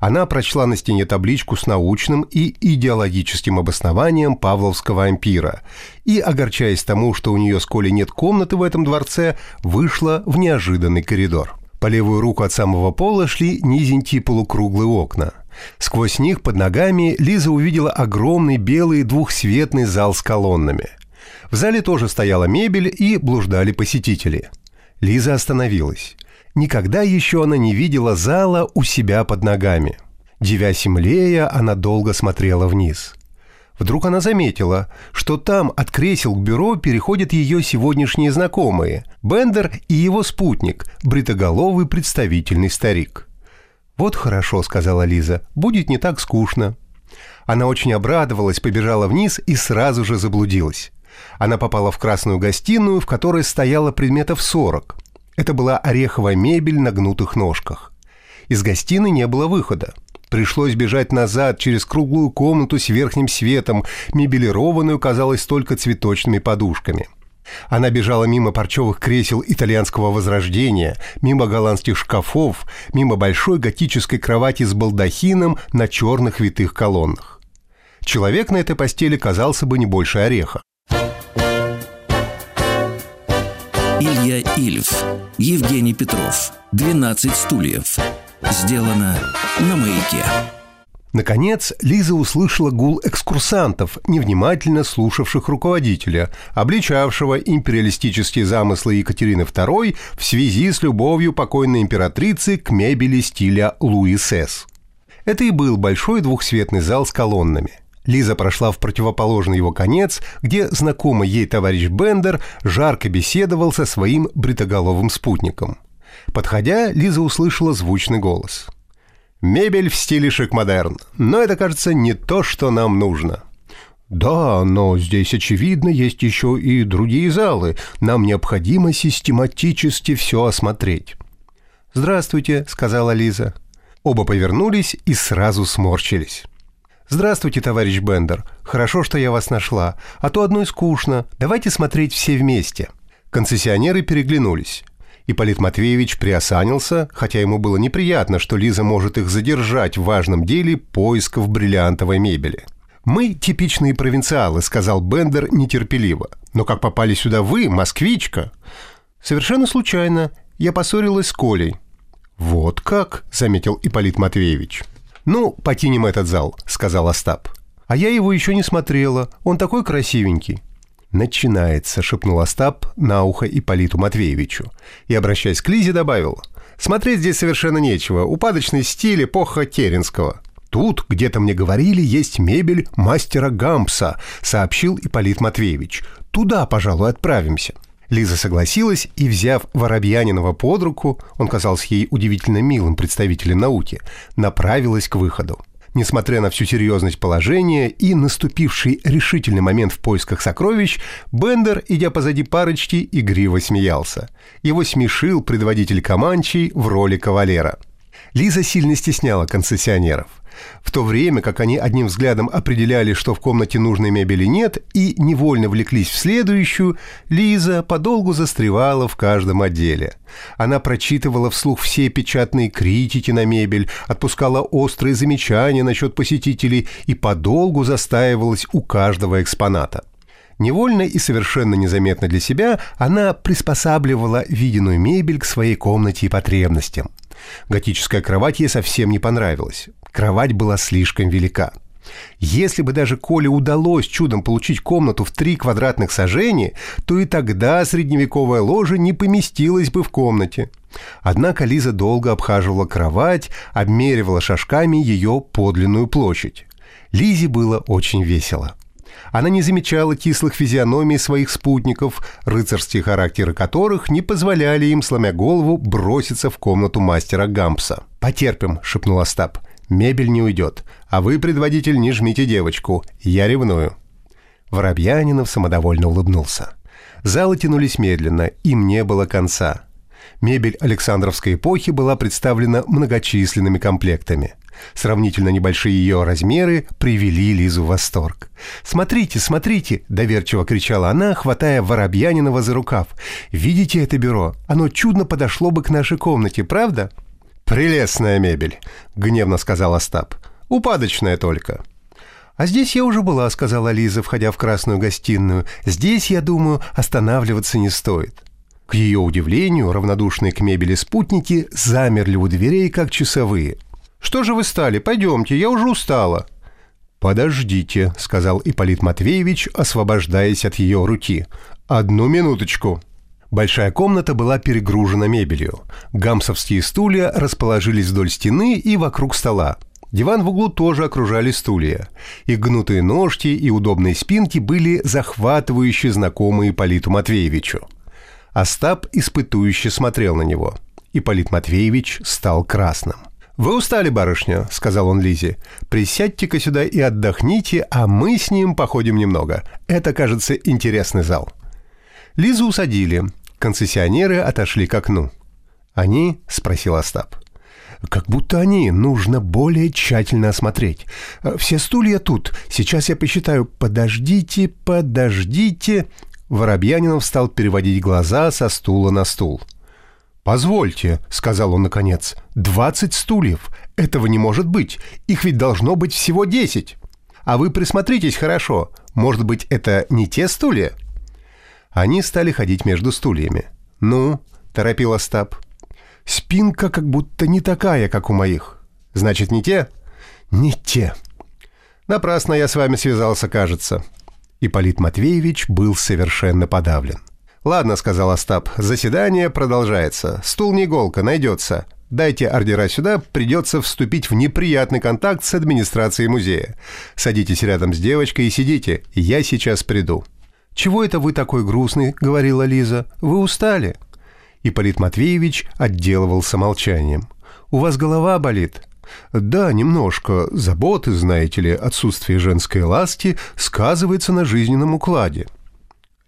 Она прочла на стене табличку с научным и идеологическим обоснованием павловского ампира и, огорчаясь тому, что у нее с Колей нет комнаты в этом дворце, вышла в неожиданный коридор. По левую руку от самого пола шли низенькие полукруглые окна. Сквозь них под ногами Лиза увидела огромный белый двухсветный зал с колоннами. В зале тоже стояла мебель и блуждали посетители. Лиза остановилась. Никогда еще она не видела зала у себя под ногами. Девясь млея, она долго смотрела вниз. Вдруг она заметила, что там от кресел к бюро переходят ее сегодняшние знакомые – Бендер и его спутник, бритоголовый представительный старик. «Вот хорошо», — сказала Лиза, — «будет не так скучно». Она очень обрадовалась, побежала вниз и сразу же заблудилась. Она попала в красную гостиную, в которой стояло предметов сорок. Это была ореховая мебель на гнутых ножках. Из гостиной не было выхода. Пришлось бежать назад через круглую комнату с верхним светом, мебелированную, казалось, только цветочными подушками – она бежала мимо парчевых кресел итальянского возрождения, мимо голландских шкафов, мимо большой готической кровати с балдахином на черных витых колоннах. Человек на этой постели казался бы не больше ореха. Илья Ильф, Евгений Петров, 12 стульев. Сделано на маяке. Наконец, Лиза услышала гул экскурсантов, невнимательно слушавших руководителя, обличавшего империалистические замыслы Екатерины II в связи с любовью покойной императрицы к мебели стиля Луи Сесс. Это и был большой двухсветный зал с колоннами. Лиза прошла в противоположный его конец, где знакомый ей товарищ Бендер жарко беседовал со своим бритоголовым спутником. Подходя, Лиза услышала звучный голос – Мебель в стиле шик-модерн. Но это, кажется, не то, что нам нужно. Да, но здесь, очевидно, есть еще и другие залы. Нам необходимо систематически все осмотреть. «Здравствуйте», — сказала Лиза. Оба повернулись и сразу сморщились. «Здравствуйте, товарищ Бендер. Хорошо, что я вас нашла. А то одной скучно. Давайте смотреть все вместе». Концессионеры переглянулись. Ипполит Матвеевич приосанился, хотя ему было неприятно, что Лиза может их задержать в важном деле поисков бриллиантовой мебели. «Мы типичные провинциалы», — сказал Бендер нетерпеливо. «Но как попали сюда вы, москвичка?» «Совершенно случайно. Я поссорилась с Колей». «Вот как?» — заметил Ипполит Матвеевич. «Ну, покинем этот зал», — сказал Остап. «А я его еще не смотрела. Он такой красивенький». «Начинается», — шепнул Остап на ухо Ипполиту Матвеевичу. И, обращаясь к Лизе, добавил. «Смотреть здесь совершенно нечего. Упадочный стиль эпоха Керенского». «Тут, где-то мне говорили, есть мебель мастера Гампса», — сообщил Ипполит Матвеевич. «Туда, пожалуй, отправимся». Лиза согласилась и, взяв Воробьянинова под руку, он казался ей удивительно милым представителем науки, направилась к выходу. Несмотря на всю серьезность положения и наступивший решительный момент в поисках сокровищ, Бендер, идя позади парочки, игриво смеялся. Его смешил предводитель Каманчей в роли кавалера. Лиза сильно стесняла концессионеров. В то время, как они одним взглядом определяли, что в комнате нужной мебели нет, и невольно влеклись в следующую, Лиза подолгу застревала в каждом отделе. Она прочитывала вслух все печатные критики на мебель, отпускала острые замечания насчет посетителей и подолгу застаивалась у каждого экспоната. Невольно и совершенно незаметно для себя она приспосабливала виденную мебель к своей комнате и потребностям. Готическая кровать ей совсем не понравилась. Кровать была слишком велика. Если бы даже Коле удалось чудом получить комнату в три квадратных сажения, то и тогда средневековая ложа не поместилась бы в комнате. Однако Лиза долго обхаживала кровать, обмеривала шажками ее подлинную площадь. Лизе было очень весело. Она не замечала кислых физиономий своих спутников, рыцарские характеры которых не позволяли им, сломя голову, броситься в комнату мастера Гампса. «Потерпим», — шепнул Остап. «Мебель не уйдет. А вы, предводитель, не жмите девочку. Я ревную». Воробьянинов самодовольно улыбнулся. Залы тянулись медленно, им не было конца. Мебель Александровской эпохи была представлена многочисленными комплектами. Сравнительно небольшие ее размеры привели Лизу в восторг. «Смотрите, смотрите!» – доверчиво кричала она, хватая Воробьянинова за рукав. «Видите это бюро? Оно чудно подошло бы к нашей комнате, правда?» «Прелестная мебель», — гневно сказал Остап. «Упадочная только». «А здесь я уже была», — сказала Лиза, входя в красную гостиную. «Здесь, я думаю, останавливаться не стоит». К ее удивлению, равнодушные к мебели спутники замерли у дверей, как часовые — «Что же вы стали? Пойдемте, я уже устала». «Подождите», — сказал Ипполит Матвеевич, освобождаясь от ее руки. «Одну минуточку». Большая комната была перегружена мебелью. Гамсовские стулья расположились вдоль стены и вокруг стола. Диван в углу тоже окружали стулья. Их гнутые ножки и удобные спинки были захватывающе знакомы Ипполиту Матвеевичу. Остап испытующе смотрел на него. Ипполит Матвеевич стал красным. «Вы устали, барышня», — сказал он Лизе. «Присядьте-ка сюда и отдохните, а мы с ним походим немного. Это, кажется, интересный зал». Лизу усадили. Концессионеры отошли к окну. «Они?» — спросил Остап. «Как будто они. Нужно более тщательно осмотреть. Все стулья тут. Сейчас я посчитаю. Подождите, подождите». Воробьянинов стал переводить глаза со стула на стул. «Позвольте», — сказал он наконец, — «двадцать стульев. Этого не может быть. Их ведь должно быть всего десять. А вы присмотритесь хорошо. Может быть, это не те стулья?» Они стали ходить между стульями. «Ну», — торопил Остап, — «спинка как будто не такая, как у моих. Значит, не те?» «Не те». «Напрасно я с вами связался, кажется». Ипполит Матвеевич был совершенно подавлен. «Ладно», — сказал Остап, — «заседание продолжается. Стул не иголка, найдется. Дайте ордера сюда, придется вступить в неприятный контакт с администрацией музея. Садитесь рядом с девочкой и сидите, я сейчас приду». «Чего это вы такой грустный?» — говорила Лиза. «Вы устали?» Ипполит Матвеевич отделывался молчанием. «У вас голова болит?» «Да, немножко. Заботы, знаете ли, отсутствие женской ласки сказывается на жизненном укладе».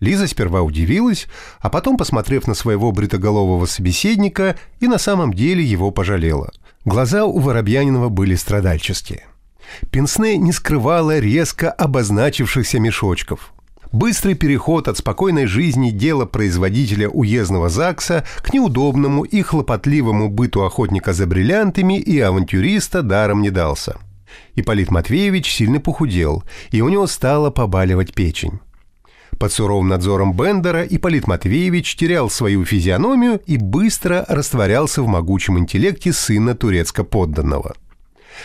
Лиза сперва удивилась, а потом, посмотрев на своего бритоголового собеседника, и на самом деле его пожалела. Глаза у Воробьянинова были страдальческие. Пенсне не скрывала резко обозначившихся мешочков. Быстрый переход от спокойной жизни дела производителя уездного ЗАГСа к неудобному и хлопотливому быту охотника за бриллиантами и авантюриста даром не дался. Ипполит Матвеевич сильно похудел, и у него стала побаливать печень. Под суровым надзором Бендера Ипполит Матвеевич терял свою физиономию и быстро растворялся в могучем интеллекте сына турецко-подданного.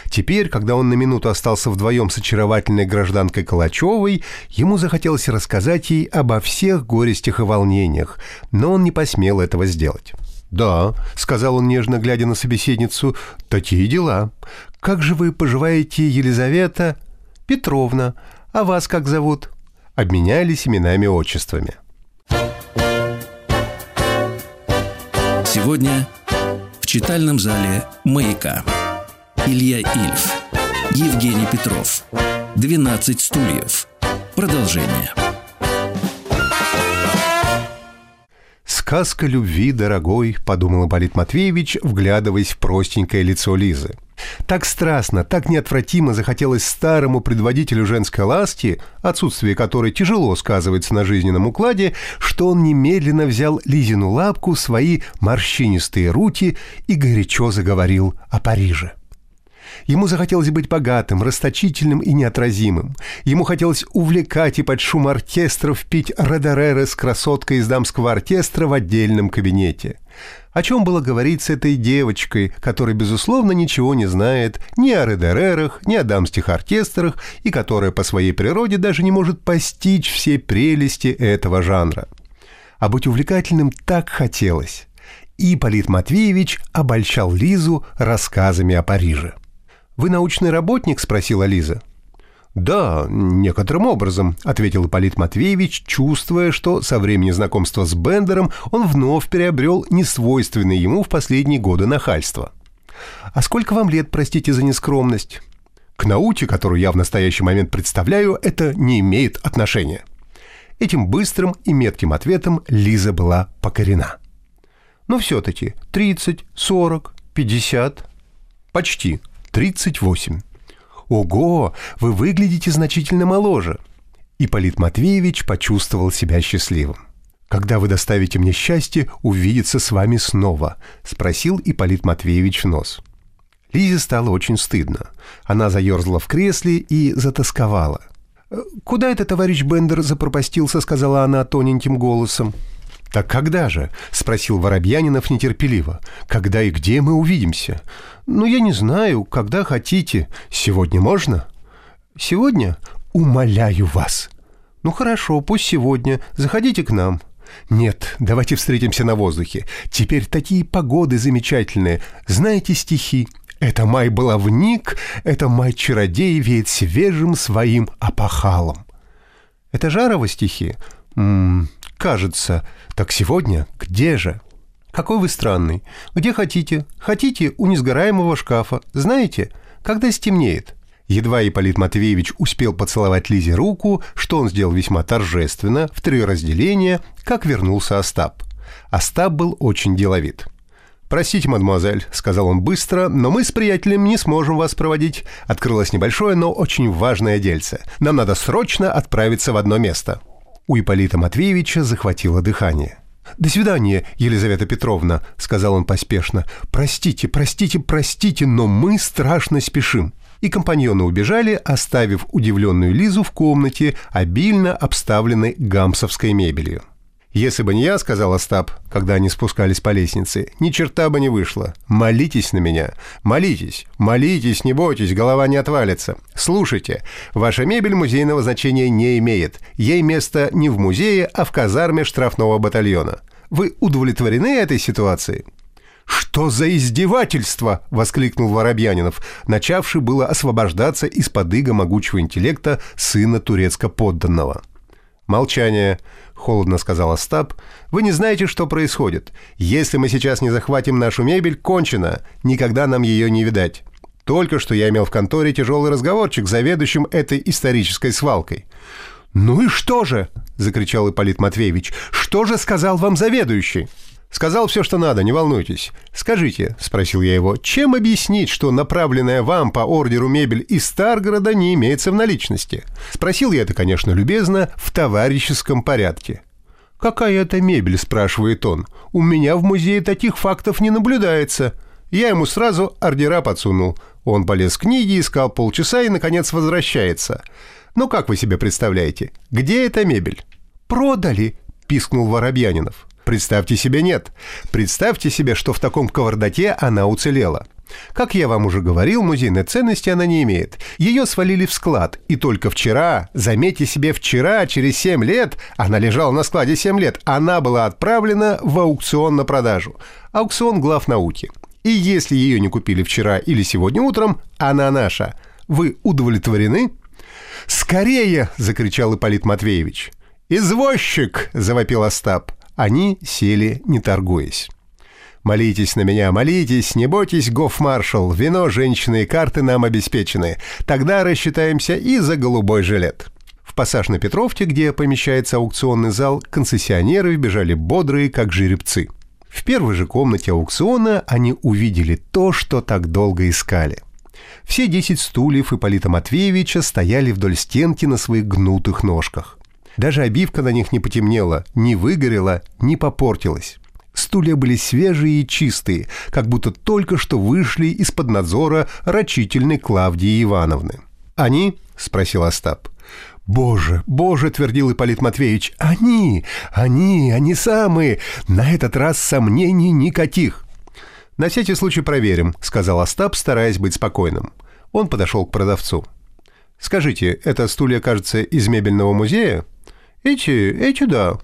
Теперь, когда он на минуту остался вдвоем с очаровательной гражданкой Калачевой, ему захотелось рассказать ей обо всех горестях и волнениях, но он не посмел этого сделать. «Да», — сказал он нежно, глядя на собеседницу, — «такие дела. Как же вы поживаете, Елизавета?» «Петровна. А вас как зовут?» Обменялись именами-отчествами. Сегодня в читальном зале «Маяка» Илья Ильф, Евгений Петров, «12 стульев». Продолжение. Сказка любви, дорогой», — подумал Ипполит Матвеевич, вглядываясь в простенькое лицо Лизы. Так страстно, так неотвратимо захотелось старому предводителю женской ласки, отсутствие которой тяжело сказывается на жизненном укладе, что он немедленно взял Лизину лапку в свои морщинистые руки и горячо заговорил о Париже. Ему захотелось быть богатым, расточительным и неотразимым. Ему хотелось увлекать и под шум оркестров пить Родереры с красоткой из дамского оркестра в отдельном кабинете. О чем было говорить с этой девочкой, которая, безусловно, ничего не знает ни о Редерерах, ни о дамских оркестрах, и которая по своей природе даже не может постичь все прелести этого жанра. А быть увлекательным так хотелось. И Полит Матвеевич обольщал Лизу рассказами о Париже. «Вы научный работник?» – спросила Лиза. «Да, некоторым образом», — ответил Ипполит Матвеевич, чувствуя, что со времени знакомства с Бендером он вновь приобрел несвойственное ему в последние годы нахальство. «А сколько вам лет, простите за нескромность?» «К науке, которую я в настоящий момент представляю, это не имеет отношения». Этим быстрым и метким ответом Лиза была покорена. «Но все-таки 30, 40, 50...» «Почти», 38. Ого, вы выглядите значительно моложе. Ипполит Матвеевич почувствовал себя счастливым. «Когда вы доставите мне счастье увидеться с вами снова?» — спросил Ипполит Матвеевич в нос. Лизе стало очень стыдно. Она заерзала в кресле и затасковала. «Куда это товарищ Бендер запропастился?» — сказала она тоненьким голосом. «Так когда же?» — спросил Воробьянинов нетерпеливо. «Когда и где мы увидимся?» «Ну, я не знаю, когда хотите. Сегодня можно?» «Сегодня? Умоляю вас!» «Ну, хорошо, пусть сегодня. Заходите к нам». «Нет, давайте встретимся на воздухе. Теперь такие погоды замечательные. Знаете стихи? Это май-баловник, это май-чародей веет свежим своим опахалом». «Это Жарова стихи?» М -м, «Кажется. Так сегодня? Где же?» «Какой вы странный. Где хотите. Хотите у несгораемого шкафа. Знаете, когда стемнеет». Едва Ипполит Матвеевич успел поцеловать Лизе руку, что он сделал весьма торжественно, в три разделения, как вернулся Остап. Остап был очень деловит. «Простите, мадемуазель», — сказал он быстро, «но мы с приятелем не сможем вас проводить. Открылось небольшое, но очень важное дельце. Нам надо срочно отправиться в одно место». У Ипполита Матвеевича захватило дыхание. «До свидания, Елизавета Петровна», — сказал он поспешно. «Простите, простите, простите, но мы страшно спешим». И компаньоны убежали, оставив удивленную Лизу в комнате, обильно обставленной гамсовской мебелью. «Если бы не я, — сказал Остап, когда они спускались по лестнице, — ни черта бы не вышло. Молитесь на меня. Молитесь. Молитесь, не бойтесь, голова не отвалится. Слушайте, ваша мебель музейного значения не имеет. Ей место не в музее, а в казарме штрафного батальона. Вы удовлетворены этой ситуацией?» «Что за издевательство!» — воскликнул Воробьянинов, начавший было освобождаться из-под иго могучего интеллекта сына турецко-подданного. «Молчание», — холодно сказал Остап. «Вы не знаете, что происходит. Если мы сейчас не захватим нашу мебель, кончено. Никогда нам ее не видать. Только что я имел в конторе тяжелый разговорчик с заведующим этой исторической свалкой». «Ну и что же?» — закричал Ипполит Матвеевич. «Что же сказал вам заведующий?» «Сказал все, что надо, не волнуйтесь. Скажите», — спросил я его, — «чем объяснить, что направленная вам по ордеру мебель из Старгорода не имеется в наличности?» Спросил я это, конечно, любезно, в товарищеском порядке. «Какая это мебель?» — спрашивает он. «У меня в музее таких фактов не наблюдается». Я ему сразу ордера подсунул. Он полез в книги, искал полчаса и, наконец, возвращается. Ну, как вы себе представляете? Где эта мебель? «Продали!» — пискнул Воробьянинов. Представьте себе нет. Представьте себе, что в таком кавардате она уцелела. Как я вам уже говорил, музейной ценности она не имеет. Ее свалили в склад, и только вчера, заметьте себе, вчера, через 7 лет, она лежала на складе 7 лет, она была отправлена в аукцион на продажу. Аукцион глав науки. И если ее не купили вчера или сегодня утром, она наша. Вы удовлетворены? «Скорее!» – закричал Ипполит Матвеевич. «Извозчик!» – завопил Остап. Они сели, не торгуясь. «Молитесь на меня, молитесь, не бойтесь, гофмаршал, вино, женщины и карты нам обеспечены. Тогда рассчитаемся и за голубой жилет». В пассаж на Петровке, где помещается аукционный зал, концессионеры бежали бодрые, как жеребцы. В первой же комнате аукциона они увидели то, что так долго искали. Все десять стульев Ипполита Матвеевича стояли вдоль стенки на своих гнутых ножках. Даже обивка на них не потемнела, не выгорела, не попортилась. Стулья были свежие и чистые, как будто только что вышли из-под надзора рачительной Клавдии Ивановны. «Они?» — спросил Остап. «Боже, боже!» — твердил Ипполит Матвеевич. «Они! Они! Они самые! На этот раз сомнений никаких!» «На всякий случай проверим», — сказал Остап, стараясь быть спокойным. Он подошел к продавцу. «Скажите, это стулья, кажется, из мебельного музея?» «Эти, эти, да».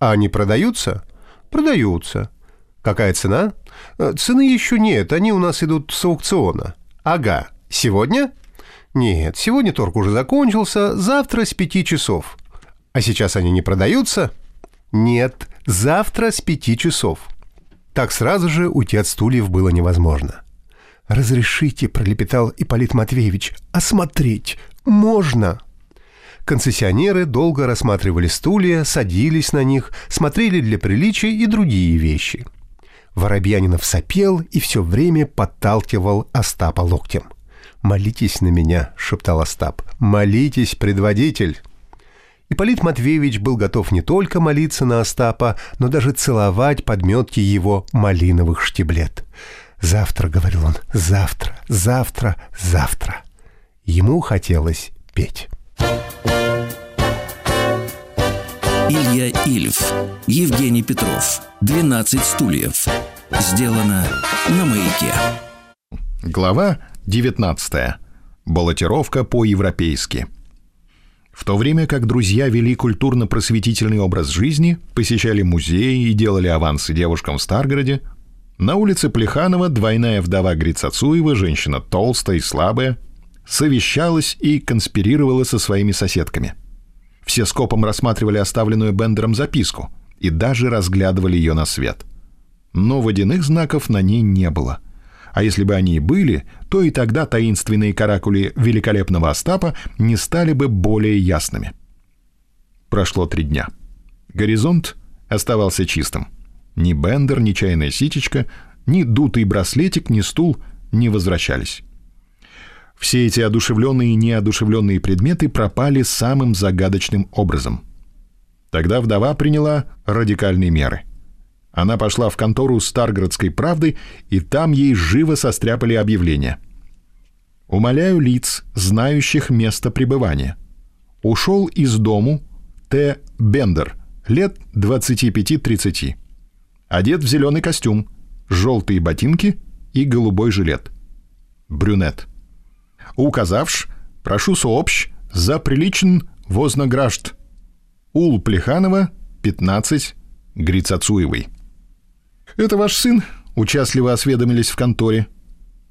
«А они продаются?» «Продаются». «Какая цена?» «Э, «Цены еще нет, они у нас идут с аукциона». «Ага. Сегодня?» «Нет, сегодня торг уже закончился, завтра с пяти часов». «А сейчас они не продаются?» «Нет, завтра с пяти часов». Так сразу же уйти от стульев было невозможно. «Разрешите», — пролепетал Ипполит Матвеевич, — «осмотреть можно». Концессионеры долго рассматривали стулья, садились на них, смотрели для приличия и другие вещи. Воробьянинов сопел и все время подталкивал Остапа локтем. «Молитесь на меня», — шептал Остап. «Молитесь, предводитель». Ипполит Матвеевич был готов не только молиться на Остапа, но даже целовать подметки его малиновых штиблет. «Завтра», — говорил он, — «завтра, завтра, завтра». Ему хотелось петь. Илья Ильф, Евгений Петров, 12 стульев. Сделано на маяке. Глава 19. Баллотировка по-европейски. В то время как друзья вели культурно-просветительный образ жизни, посещали музеи и делали авансы девушкам в Старгороде, на улице Плеханова двойная вдова Грицацуева, женщина толстая и слабая, совещалась и конспирировала со своими соседками. Все скопом рассматривали оставленную Бендером записку и даже разглядывали ее на свет. Но водяных знаков на ней не было – а если бы они и были, то и тогда таинственные каракули великолепного Остапа не стали бы более ясными. Прошло три дня. Горизонт оставался чистым. Ни Бендер, ни чайная ситечка, ни дутый браслетик, ни стул не возвращались. Все эти одушевленные и неодушевленные предметы пропали самым загадочным образом. Тогда вдова приняла радикальные меры. Она пошла в контору Старгородской правды, и там ей живо состряпали объявление. «Умоляю лиц, знающих место пребывания. Ушел из дому Т. Бендер, лет 25-30. Одет в зеленый костюм, желтые ботинки и голубой жилет. Брюнет. Указавш, прошу сообщ, за приличен вознагражд. Ул Плеханова, 15, Грицацуевой. «Это ваш сын?» — участливо осведомились в конторе.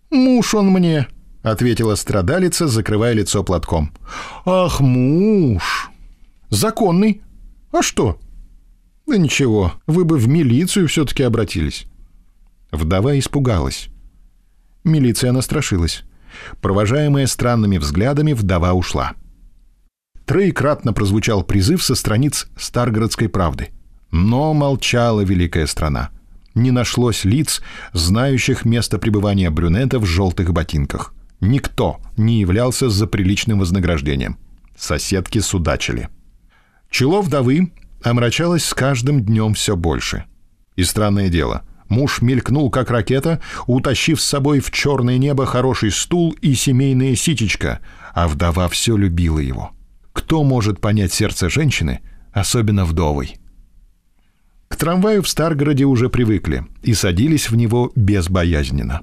«Муж он мне», — ответила страдалица, закрывая лицо платком. «Ах, муж! Законный. А что?» «Да ничего, вы бы в милицию все-таки обратились». Вдова испугалась. Милиция настрашилась. Провожаемая странными взглядами, вдова ушла. Троекратно прозвучал призыв со страниц Старгородской правды. Но молчала великая страна не нашлось лиц, знающих место пребывания брюнета в желтых ботинках. Никто не являлся за приличным вознаграждением. Соседки судачили. Чело вдовы омрачалось с каждым днем все больше. И странное дело, муж мелькнул, как ракета, утащив с собой в черное небо хороший стул и семейное ситечко, а вдова все любила его. Кто может понять сердце женщины, особенно вдовой? К трамваю в Старгороде уже привыкли и садились в него безбоязненно.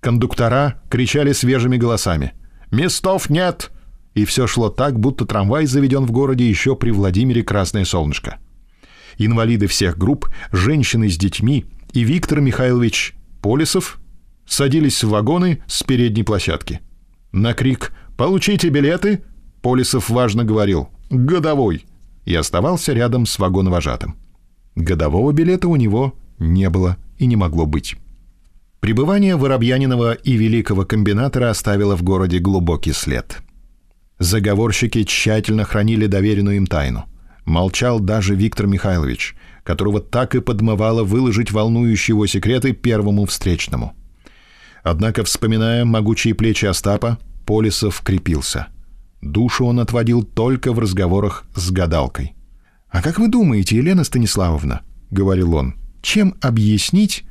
Кондуктора кричали свежими голосами «Местов нет!» И все шло так, будто трамвай заведен в городе еще при Владимире Красное Солнышко. Инвалиды всех групп, женщины с детьми и Виктор Михайлович Полисов садились в вагоны с передней площадки. На крик «Получите билеты!» Полисов важно говорил «Годовой!» и оставался рядом с вагоновожатым. Годового билета у него не было и не могло быть. Пребывание Воробьянинова и великого комбинатора оставило в городе глубокий след. Заговорщики тщательно хранили доверенную им тайну. Молчал даже Виктор Михайлович, которого так и подмывало выложить волнующие его секреты первому встречному. Однако, вспоминая могучие плечи Остапа, Полисов крепился. Душу он отводил только в разговорах с гадалкой. «А как вы думаете, Елена Станиславовна, — говорил он, — чем объяснить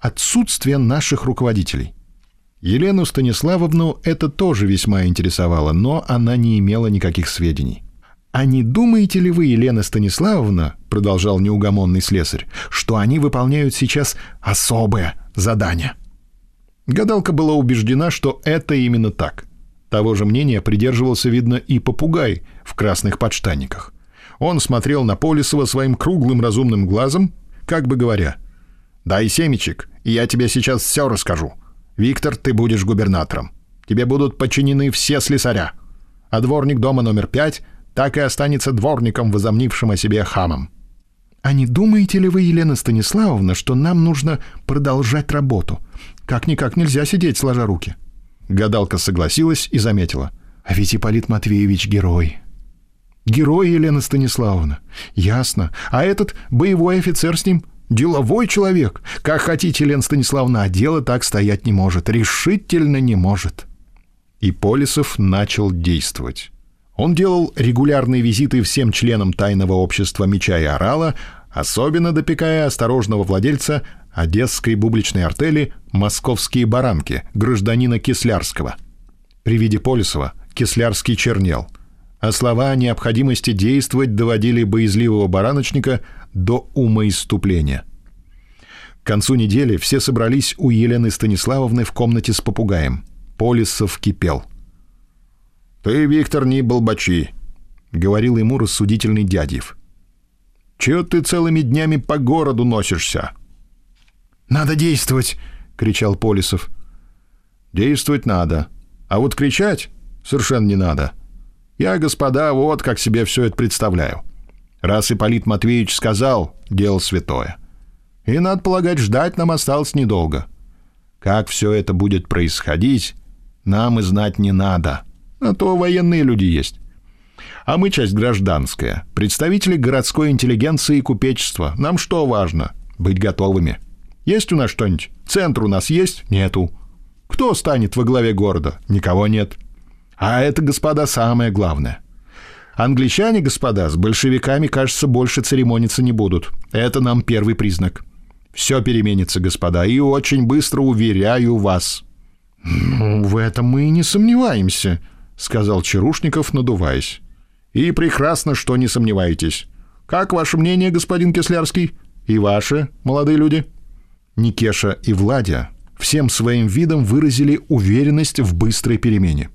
отсутствие наших руководителей?» Елену Станиславовну это тоже весьма интересовало, но она не имела никаких сведений. «А не думаете ли вы, Елена Станиславовна, — продолжал неугомонный слесарь, — что они выполняют сейчас особое задание?» Гадалка была убеждена, что это именно так. Того же мнения придерживался, видно, и попугай в красных подштанниках. Он смотрел на Полисова своим круглым разумным глазом, как бы говоря, «Дай семечек, и я тебе сейчас все расскажу. Виктор, ты будешь губернатором. Тебе будут подчинены все слесаря. А дворник дома номер пять так и останется дворником, возомнившим о себе хамом. А не думаете ли вы, Елена Станиславовна, что нам нужно продолжать работу? Как-никак нельзя сидеть, сложа руки. Гадалка согласилась и заметила. А ведь Ипполит Матвеевич герой. Герой, Елена Станиславовна. Ясно. А этот боевой офицер с ним Деловой человек. Как хотите, Лен Станиславна, а дело так стоять не может. Решительно не может. И Полисов начал действовать. Он делал регулярные визиты всем членам тайного общества меча и орала, особенно допекая осторожного владельца одесской бубличной артели «Московские баранки» гражданина Кислярского. При виде Полисова Кислярский чернел, а слова о необходимости действовать доводили боязливого бараночника до умоиступления. К концу недели все собрались у Елены Станиславовны в комнате с попугаем. Полисов кипел. «Ты, Виктор, не болбачи», — говорил ему рассудительный дядьев. «Чего ты целыми днями по городу носишься?» «Надо действовать!» — кричал Полисов. «Действовать надо. А вот кричать совершенно не надо. Я, господа, вот как себе все это представляю. Раз Ипполит Матвеевич сказал, дело святое. И, надо полагать, ждать нам осталось недолго. Как все это будет происходить, нам и знать не надо. А то военные люди есть. А мы часть гражданская, представители городской интеллигенции и купечества. Нам что важно? Быть готовыми. Есть у нас что-нибудь? Центр у нас есть? Нету. Кто станет во главе города? Никого нет. А это, господа, самое главное. Англичане, господа, с большевиками, кажется, больше церемониться не будут. Это нам первый признак. Все переменится, господа, и очень быстро уверяю вас». «Ну, в этом мы и не сомневаемся», — сказал Чарушников, надуваясь. «И прекрасно, что не сомневаетесь. Как ваше мнение, господин Кислярский? И ваше, молодые люди?» Никеша и Владя всем своим видом выразили уверенность в быстрой перемене.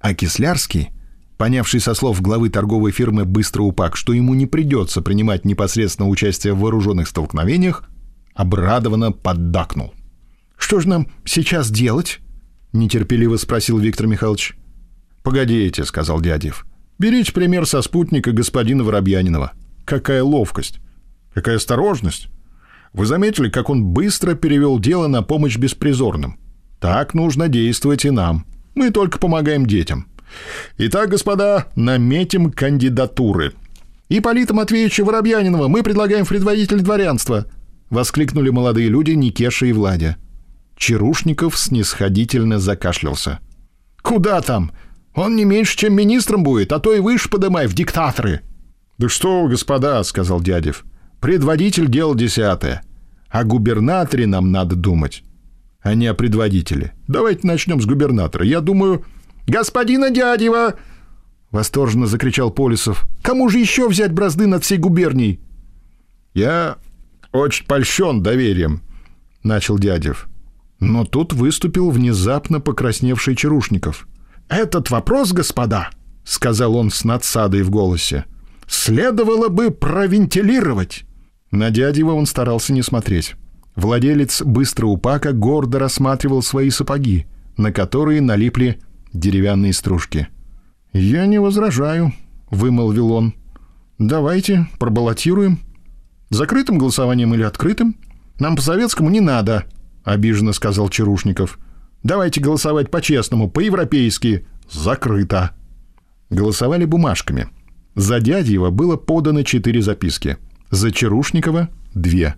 А Кислярский понявший со слов главы торговой фирмы «Быстро упак», что ему не придется принимать непосредственно участие в вооруженных столкновениях, обрадованно поддакнул. «Что же нам сейчас делать?» — нетерпеливо спросил Виктор Михайлович. «Погодите», — сказал Дядев. «Берите пример со спутника господина Воробьянинова. Какая ловкость! Какая осторожность! Вы заметили, как он быстро перевел дело на помощь беспризорным? Так нужно действовать и нам. Мы только помогаем детям». Итак, господа, наметим кандидатуры. Ипполита Матвеевича Воробьянинова мы предлагаем предводитель дворянства. Воскликнули молодые люди Никеша и Владя. Чарушников снисходительно закашлялся. «Куда там? Он не меньше, чем министром будет, а то и выше подымай, в диктаторы!» «Да что вы, господа!» — сказал Дядев. «Предводитель — дело десятое. О губернаторе нам надо думать, а не о предводителе. Давайте начнем с губернатора. Я думаю, «Господина Дядева!» — восторженно закричал Полисов. «Кому же еще взять бразды над всей губернией?» «Я очень польщен доверием», — начал Дядев. Но тут выступил внезапно покрасневший Чарушников. «Этот вопрос, господа», — сказал он с надсадой в голосе, — «следовало бы провентилировать». На Дядева он старался не смотреть. Владелец быстро упака гордо рассматривал свои сапоги, на которые налипли деревянные стружки. «Я не возражаю», — вымолвил он. «Давайте пробаллотируем. Закрытым голосованием или открытым? Нам по-советскому не надо», — обиженно сказал Чарушников. «Давайте голосовать по-честному, по-европейски. Закрыто». Голосовали бумажками. За Дядьева было подано четыре записки. За Чарушникова — две.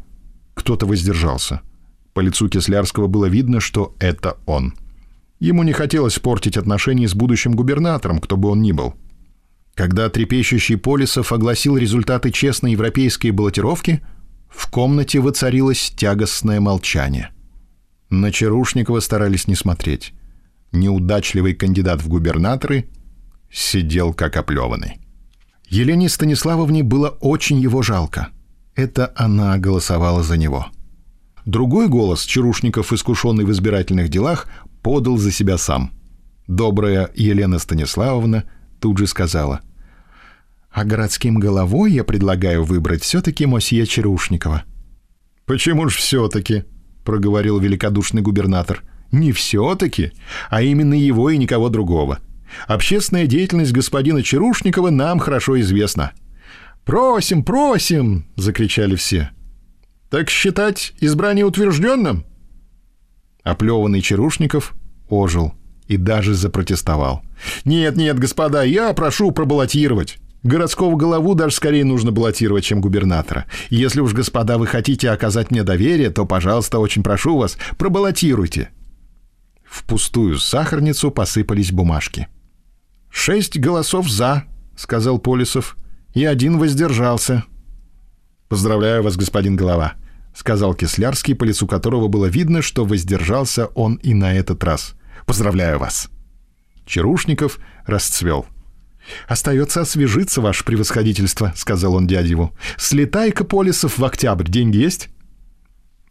Кто-то воздержался. По лицу Кислярского было видно, что это он. Ему не хотелось портить отношения с будущим губернатором, кто бы он ни был. Когда трепещущий Полисов огласил результаты честной европейской баллотировки, в комнате воцарилось тягостное молчание. На Чарушникова старались не смотреть. Неудачливый кандидат в губернаторы сидел как оплеванный. Елене Станиславовне было очень его жалко. Это она голосовала за него. Другой голос, Чарушников, искушенный в избирательных делах, подал за себя сам. Добрая Елена Станиславовна тут же сказала. «А городским головой я предлагаю выбрать все-таки мосье Чарушникова». «Почему ж все-таки?» — проговорил великодушный губернатор. «Не все-таки, а именно его и никого другого. Общественная деятельность господина Чарушникова нам хорошо известна». «Просим, просим!» — закричали все. «Так считать избрание утвержденным?» Оплеванный Чарушников ожил и даже запротестовал. «Нет, нет, господа, я прошу пробаллотировать. Городского голову даже скорее нужно баллотировать, чем губернатора. Если уж, господа, вы хотите оказать мне доверие, то, пожалуйста, очень прошу вас, пробаллотируйте». В пустую сахарницу посыпались бумажки. «Шесть голосов «за», — сказал Полисов, — «и один воздержался». «Поздравляю вас, господин Голова», — сказал Кислярский, по лицу которого было видно, что воздержался он и на этот раз. «Поздравляю вас». Чарушников расцвел. «Остается освежиться, ваше превосходительство», — сказал он дядеву. «Слетай-ка, Полисов, в октябрь. Деньги есть?»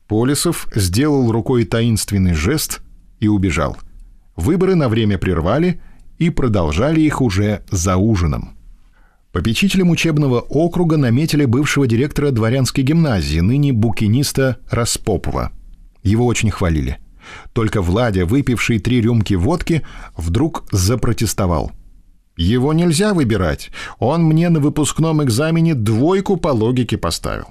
Полисов сделал рукой таинственный жест и убежал. Выборы на время прервали и продолжали их уже за ужином. Попечителем учебного округа наметили бывшего директора дворянской гимназии, ныне букиниста Распопова. Его очень хвалили. Только Владя, выпивший три рюмки водки, вдруг запротестовал. «Его нельзя выбирать. Он мне на выпускном экзамене двойку по логике поставил».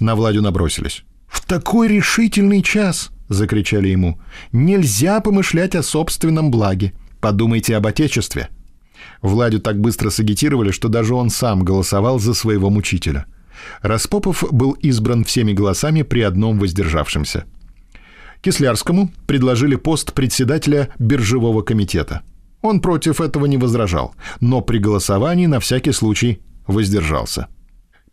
На Владю набросились. «В такой решительный час!» — закричали ему. «Нельзя помышлять о собственном благе. Подумайте об Отечестве». Владю так быстро сагитировали, что даже он сам голосовал за своего мучителя. Распопов был избран всеми голосами при одном воздержавшемся. Кислярскому предложили пост председателя биржевого комитета. Он против этого не возражал, но при голосовании на всякий случай воздержался.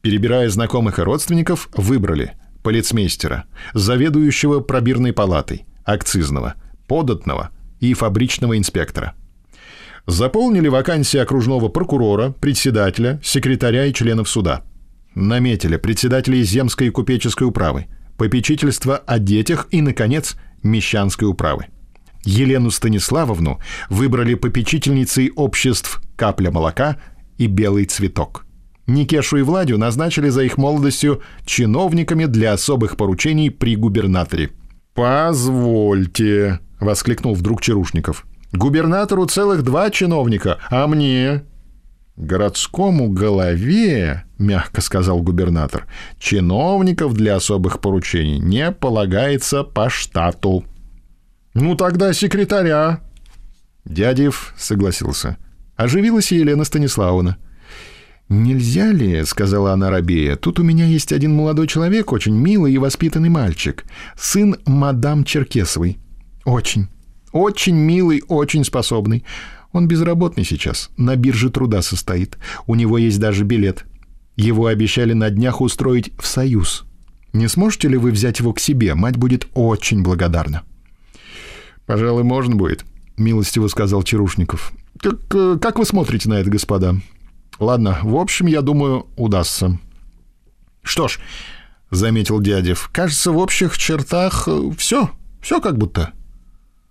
Перебирая знакомых и родственников, выбрали полицмейстера, заведующего пробирной палатой, акцизного, податного и фабричного инспектора – Заполнили вакансии окружного прокурора, председателя, секретаря и членов суда. Наметили председателей земской и купеческой управы, попечительство о детях и, наконец, мещанской управы. Елену Станиславовну выбрали попечительницей обществ «Капля молока» и «Белый цветок». Никешу и Владю назначили за их молодостью чиновниками для особых поручений при губернаторе. «Позвольте», — воскликнул вдруг Чарушников. Губернатору целых два чиновника, а мне...» «Городскому голове, — мягко сказал губернатор, — чиновников для особых поручений не полагается по штату». «Ну тогда секретаря». Дядев согласился. Оживилась Елена Станиславовна. «Нельзя ли, — сказала она рабея, — тут у меня есть один молодой человек, очень милый и воспитанный мальчик, сын мадам Черкесовой. Очень. Очень милый, очень способный. Он безработный сейчас, на бирже труда состоит. У него есть даже билет. Его обещали на днях устроить в Союз. Не сможете ли вы взять его к себе? Мать будет очень благодарна». «Пожалуй, можно будет», — милостиво сказал Чарушников. «Как, э, как вы смотрите на это, господа?» «Ладно, в общем, я думаю, удастся». «Что ж», — заметил Дядев, — «кажется, в общих чертах все, э, все как будто».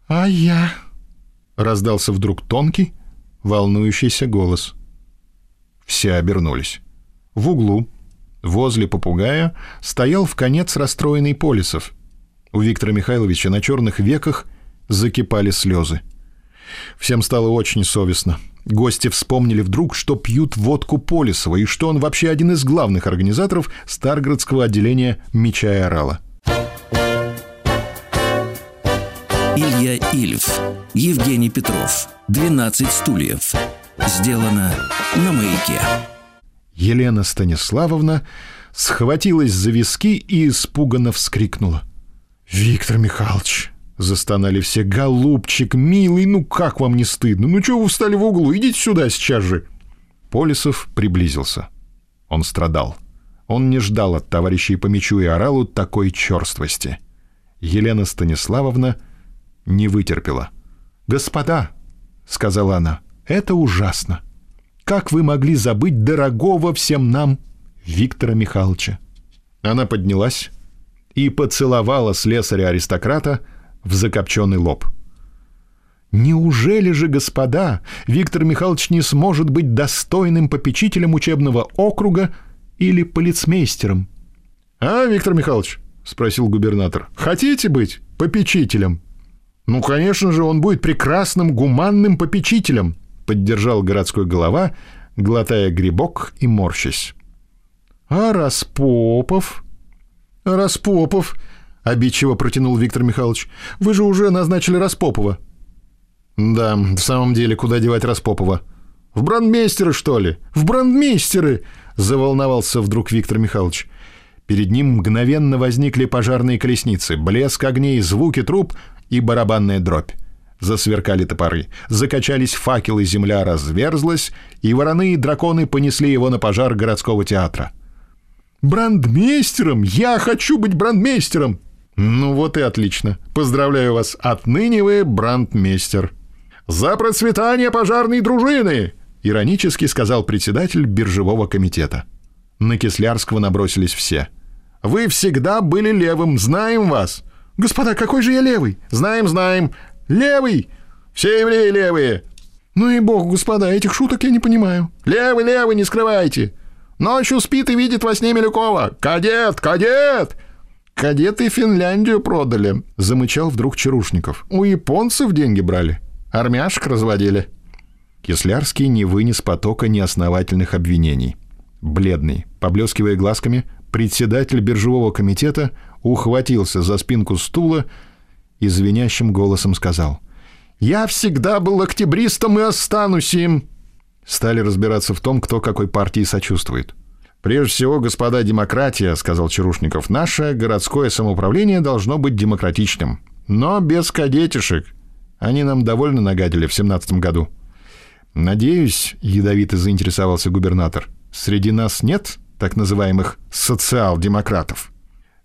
«А я...» — раздался вдруг тонкий, волнующийся голос. Все обернулись. В углу, возле попугая, стоял в конец расстроенный Полисов. У Виктора Михайловича на черных веках закипали слезы. Всем стало очень совестно. Гости вспомнили вдруг, что пьют водку Полисова и что он вообще один из главных организаторов Старгородского отделения «Меча и орала». Илья Ильф, Евгений Петров, 12 стульев. сделано на маяке. Елена Станиславовна схватилась за виски и испуганно вскрикнула. «Виктор Михайлович!» — застонали все. «Голубчик, милый, ну как вам не стыдно? Ну чего вы встали в углу? Идите сюда сейчас же!» Полисов приблизился. Он страдал. Он не ждал от товарищей по мечу и оралу такой черствости. Елена Станиславовна не вытерпела. «Господа!» — сказала она. «Это ужасно! Как вы могли забыть дорогого всем нам Виктора Михайловича?» Она поднялась и поцеловала слесаря-аристократа в закопченный лоб. Неужели же, господа, Виктор Михайлович не сможет быть достойным попечителем учебного округа или полицмейстером? А, Виктор Михайлович, спросил губернатор, хотите быть попечителем? Ну, конечно же, он будет прекрасным гуманным попечителем, поддержал городской голова, глотая грибок и морщась. А Распопов? Распопов, обидчиво протянул Виктор Михайлович. Вы же уже назначили Распопова. Да, в самом деле, куда девать Распопова? В брандмейстеры, что ли? В брандмейстеры! Заволновался вдруг Виктор Михайлович. Перед ним мгновенно возникли пожарные колесницы, блеск огней, звуки труб и барабанная дробь. Засверкали топоры, закачались факелы, земля разверзлась, и вороны и драконы понесли его на пожар городского театра. «Брандмейстером! Я хочу быть брандмейстером!» «Ну вот и отлично. Поздравляю вас. Отныне вы брандмейстер». «За процветание пожарной дружины!» — иронически сказал председатель биржевого комитета. На Кислярского набросились все. «Вы всегда были левым, знаем вас!» «Господа, какой же я левый?» «Знаем, знаем! Левый! Все евреи левые!» «Ну и бог, господа, этих шуток я не понимаю!» «Левый, левый, не скрывайте!» «Ночью спит и видит во сне Милюкова!» «Кадет, кадет!» «Кадеты Финляндию продали», — замычал вдруг Чарушников. «У японцев деньги брали. Армяшек разводили». Кислярский не вынес потока неосновательных обвинений. Бледный, поблескивая глазками, председатель биржевого комитета ухватился за спинку стула и звенящим голосом сказал «Я всегда был октябристом и останусь им!» Стали разбираться в том, кто какой партии сочувствует. «Прежде всего, господа, демократия», — сказал Чарушников, — «наше городское самоуправление должно быть демократичным, но без кадетишек. Они нам довольно нагадили в семнадцатом году». «Надеюсь», — ядовито заинтересовался губернатор, — «среди нас нет так называемых социал-демократов?»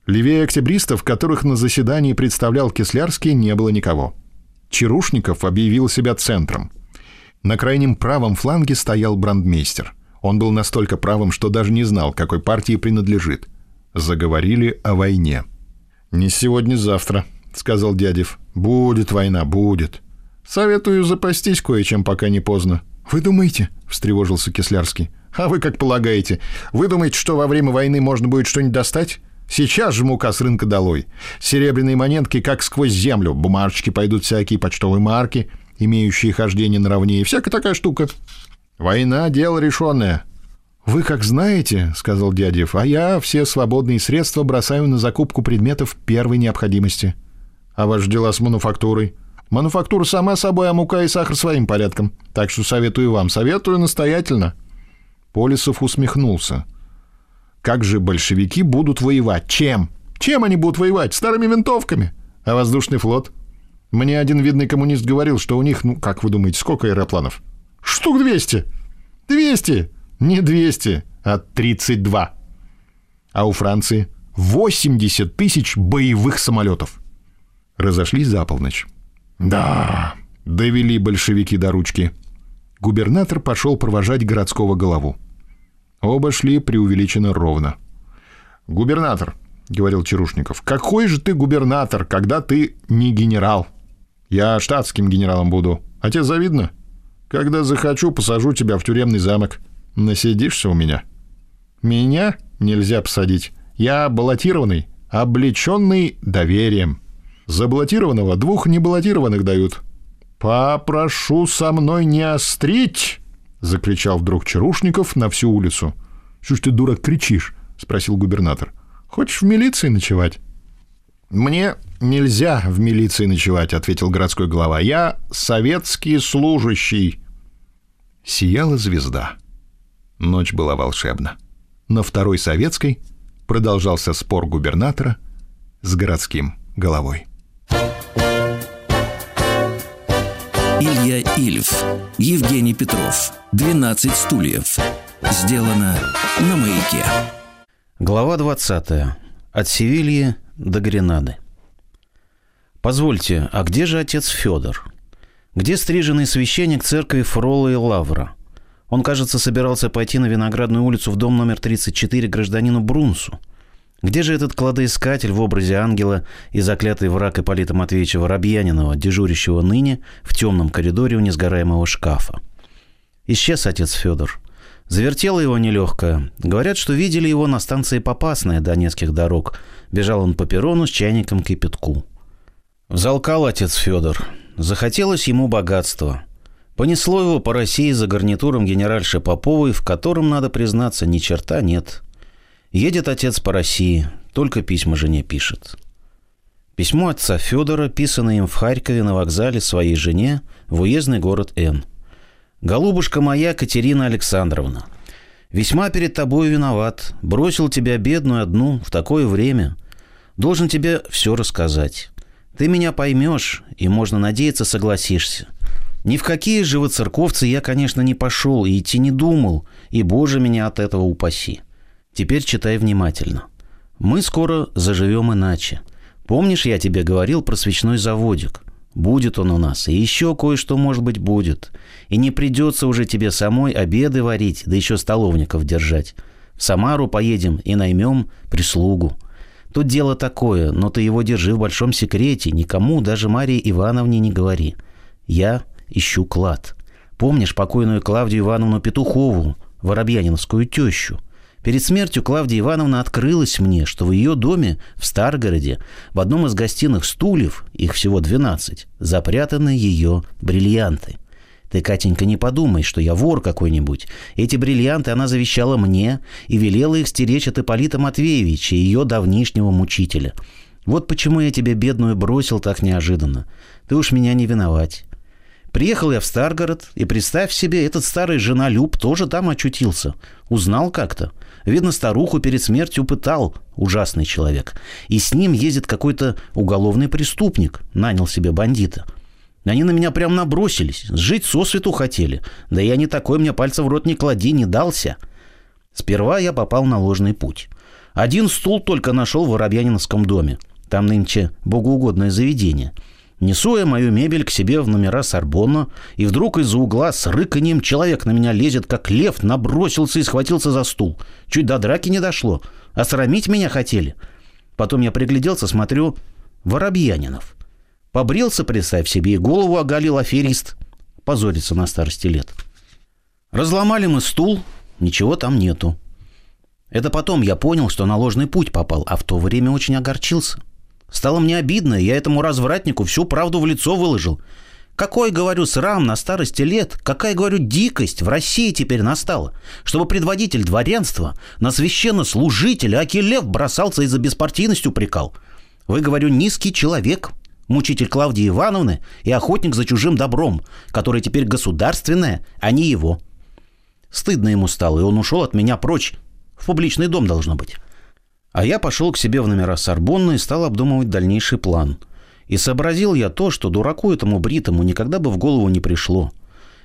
Левее октябристов, которых на заседании представлял Кислярский, не было никого. Чарушников объявил себя центром. На крайнем правом фланге стоял брандмейстер — он был настолько правым, что даже не знал, какой партии принадлежит. Заговорили о войне. «Не сегодня-завтра», — сказал Дядев. «Будет война, будет. Советую запастись кое-чем, пока не поздно». «Вы думаете?» — встревожился Кислярский. «А вы как полагаете? Вы думаете, что во время войны можно будет что-нибудь достать? Сейчас же мука с рынка долой. Серебряные монетки как сквозь землю. Бумажечки пойдут всякие, почтовые марки, имеющие хождение наравне. И всякая такая штука. Война — дело решенное. «Вы как знаете, — сказал Дядев, — а я все свободные средства бросаю на закупку предметов первой необходимости. А ваши дела с мануфактурой? Мануфактура сама собой, а мука и сахар своим порядком. Так что советую вам, советую настоятельно». Полисов усмехнулся. «Как же большевики будут воевать? Чем? Чем они будут воевать? Старыми винтовками? А воздушный флот? Мне один видный коммунист говорил, что у них, ну, как вы думаете, сколько аэропланов?» Штук 200. 200. Не 200, а 32. А у Франции 80 тысяч боевых самолетов. Разошлись за полночь. Да, довели большевики до ручки. Губернатор пошел провожать городского голову. Оба шли преувеличенно ровно. «Губернатор», — говорил Чарушников, — «какой же ты губернатор, когда ты не генерал? Я штатским генералом буду. А тебе завидно?» Когда захочу, посажу тебя в тюремный замок. Насидишься у меня. Меня нельзя посадить. Я баллотированный, облеченный доверием. За баллотированного двух небаллотированных дают. «Попрошу со мной не острить!» — закричал вдруг Чарушников на всю улицу. «Что ж ты, дурак, кричишь?» — спросил губернатор. «Хочешь в милиции ночевать?» «Мне нельзя в милиции ночевать», — ответил городской глава. «Я советский служащий». сияла звезда. Ночь была волшебна. На второй советской продолжался спор губернатора с городским головой. Илья Ильф, Евгений Петров, 12 стульев. Сделано на маяке. Глава 20. От Севильи до Гренады. Позвольте, а где же отец Федор? Где стриженный священник церкви Фрола и Лавра? Он, кажется, собирался пойти на Виноградную улицу в дом номер 34 гражданину Брунсу. Где же этот кладоискатель в образе ангела и заклятый враг Ипполита Матвеевича Воробьянинова, дежурящего ныне в темном коридоре у несгораемого шкафа? Исчез отец Федор. Завертело его нелегкое. Говорят, что видели его на станции Попасная Донецких дорог. Бежал он по перрону с чайником кипятку. Взалкал отец Федор. Захотелось ему богатства. Понесло его по России за гарнитуром генеральши Поповой, в котором, надо признаться, ни черта нет. Едет отец по России, только письма жене пишет. Письмо отца Федора, писанное им в Харькове на вокзале своей жене в уездный город Н. «Голубушка моя Катерина Александровна, весьма перед тобой виноват. Бросил тебя бедную одну в такое время. Должен тебе все рассказать. Ты меня поймешь, и, можно надеяться, согласишься. Ни в какие живоцерковцы я, конечно, не пошел и идти не думал, и, Боже, меня от этого упаси. Теперь читай внимательно. Мы скоро заживем иначе. Помнишь, я тебе говорил про свечной заводик? Будет он у нас, и еще кое-что, может быть, будет. И не придется уже тебе самой обеды варить, да еще столовников держать. В Самару поедем и наймем прислугу. Тут дело такое, но ты его держи в большом секрете, никому, даже Марии Ивановне не говори. Я ищу клад. Помнишь покойную Клавдию Ивановну Петухову, воробьяниновскую тещу? Перед смертью Клавдия Ивановна открылась мне, что в ее доме в Старгороде в одном из гостиных стульев, их всего 12, запрятаны ее бриллианты – ты, Катенька, не подумай, что я вор какой-нибудь. Эти бриллианты она завещала мне и велела их стеречь от Ипполита Матвеевича, ее давнишнего мучителя. Вот почему я тебе, бедную, бросил так неожиданно. Ты уж меня не виновать. Приехал я в Старгород, и представь себе, этот старый жена Люб тоже там очутился. Узнал как-то. Видно, старуху перед смертью пытал, ужасный человек. И с ним ездит какой-то уголовный преступник, нанял себе бандита – они на меня прям набросились, жить сосвету хотели. Да я не такой, мне пальца в рот не клади, не дался. Сперва я попал на ложный путь. Один стул только нашел в Воробьяниновском доме. Там нынче богоугодное заведение. Несу я мою мебель к себе в номера Сорбонна, и вдруг из-за угла с рыканьем человек на меня лезет, как лев, набросился и схватился за стул. Чуть до драки не дошло. Осрамить меня хотели. Потом я пригляделся, смотрю, Воробьянинов – Побрился, представь себе, и голову оголил аферист. Позорится на старости лет. Разломали мы стул, ничего там нету. Это потом я понял, что на ложный путь попал, а в то время очень огорчился. Стало мне обидно, я этому развратнику всю правду в лицо выложил. Какой, говорю, срам на старости лет, какая, говорю, дикость в России теперь настала, чтобы предводитель дворянства на священнослужителя Акилев бросался и за беспартийность упрекал. Вы, говорю, низкий человек, мучитель Клавдии Ивановны и охотник за чужим добром, который теперь государственное, а не его. Стыдно ему стало, и он ушел от меня прочь. В публичный дом должно быть. А я пошел к себе в номера Сорбонны и стал обдумывать дальнейший план. И сообразил я то, что дураку этому бритому никогда бы в голову не пришло.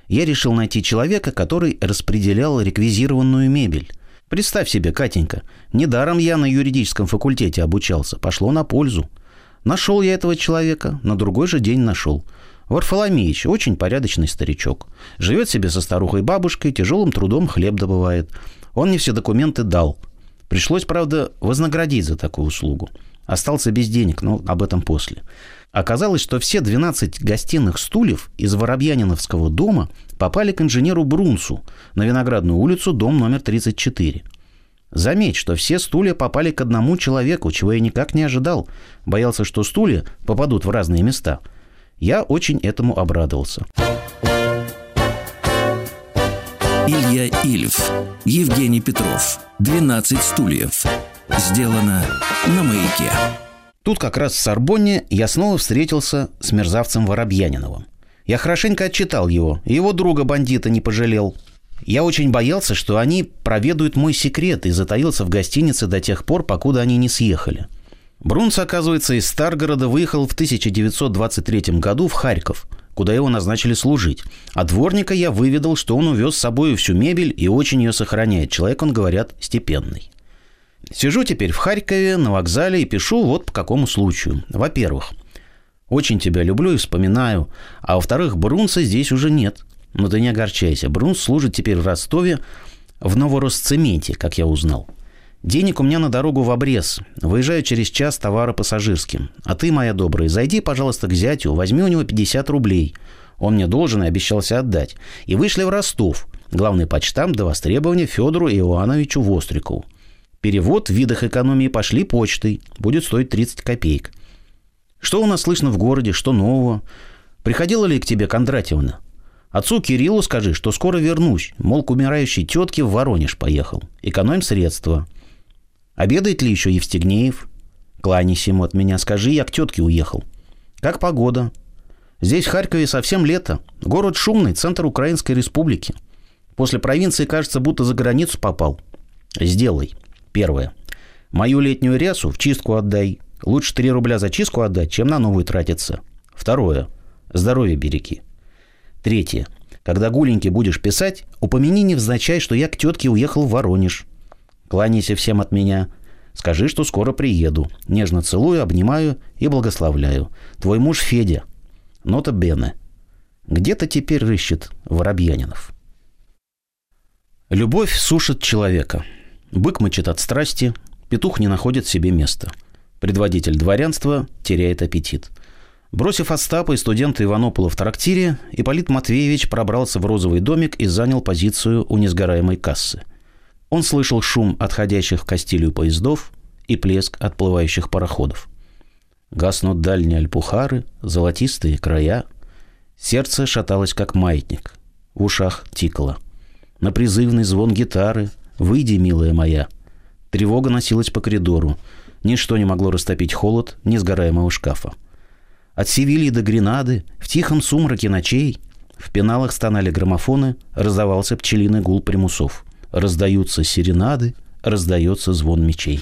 Я решил найти человека, который распределял реквизированную мебель. Представь себе, Катенька, недаром я на юридическом факультете обучался, пошло на пользу. Нашел я этого человека, на другой же день нашел. Варфоломеич, очень порядочный старичок. Живет себе со старухой-бабушкой, тяжелым трудом хлеб добывает. Он мне все документы дал. Пришлось, правда, вознаградить за такую услугу. Остался без денег, но об этом после. Оказалось, что все 12 гостиных стульев из Воробьяниновского дома попали к инженеру Брунсу на Виноградную улицу, дом номер 34. Заметь, что все стулья попали к одному человеку, чего я никак не ожидал. Боялся, что стулья попадут в разные места. Я очень этому обрадовался. Илья Ильф, Евгений Петров, 12 стульев. Сделано на маяке. Тут как раз в Сорбонне я снова встретился с мерзавцем Воробьяниновым. Я хорошенько отчитал его, его друга-бандита не пожалел. Я очень боялся, что они проведают мой секрет и затаился в гостинице до тех пор, покуда они не съехали. Брунс, оказывается, из Старгорода выехал в 1923 году в Харьков, куда его назначили служить. А дворника я выведал, что он увез с собой всю мебель и очень ее сохраняет. Человек, он, говорят, степенный. Сижу теперь в Харькове на вокзале и пишу вот по какому случаю. Во-первых, очень тебя люблю и вспоминаю. А во-вторых, Брунса здесь уже нет. Но ты не огорчайся. Брунс служит теперь в Ростове в Новоросцементе, как я узнал. Денег у меня на дорогу в обрез. Выезжаю через час товара пассажирским. А ты, моя добрая, зайди, пожалуйста, к зятю, возьми у него 50 рублей. Он мне должен и обещался отдать. И вышли в Ростов. Главный почтамт до востребования Федору Иоанновичу Вострикову. Перевод в видах экономии пошли почтой. Будет стоить 30 копеек. Что у нас слышно в городе, что нового? Приходила ли к тебе Кондратьевна? Отцу Кириллу скажи, что скоро вернусь. Мол, к умирающей тетке в Воронеж поехал. Экономим средства. Обедает ли еще Евстигнеев? Кланяйся ему от меня. Скажи, я к тетке уехал. Как погода? Здесь, в Харькове, совсем лето. Город шумный, центр Украинской республики. После провинции, кажется, будто за границу попал. Сделай. Первое. Мою летнюю рясу в чистку отдай. Лучше 3 рубля за чистку отдать, чем на новую тратиться. Второе. Здоровье береги. Третье. Когда гуленьки будешь писать, упомяни невзначай, что я к тетке уехал в Воронеж. Кланяйся всем от меня. Скажи, что скоро приеду. Нежно целую, обнимаю и благословляю. Твой муж Федя. Нота Бене. Где-то теперь рыщет Воробьянинов. Любовь сушит человека. Бык мычит от страсти, петух не находит себе места. Предводитель дворянства теряет аппетит. Бросив Остапа и студента Иванопола в трактире, Ипполит Матвеевич пробрался в розовый домик и занял позицию у несгораемой кассы – он слышал шум отходящих в Кастилию поездов и плеск отплывающих пароходов. Гаснут дальние альпухары, золотистые края. Сердце шаталось, как маятник. В ушах тикало. На призывный звон гитары «Выйди, милая моя». Тревога носилась по коридору. Ничто не могло растопить холод несгораемого шкафа. От Севильи до Гренады, в тихом сумраке ночей, в пеналах стонали граммофоны, раздавался пчелиный гул примусов – раздаются серенады, раздается звон мечей.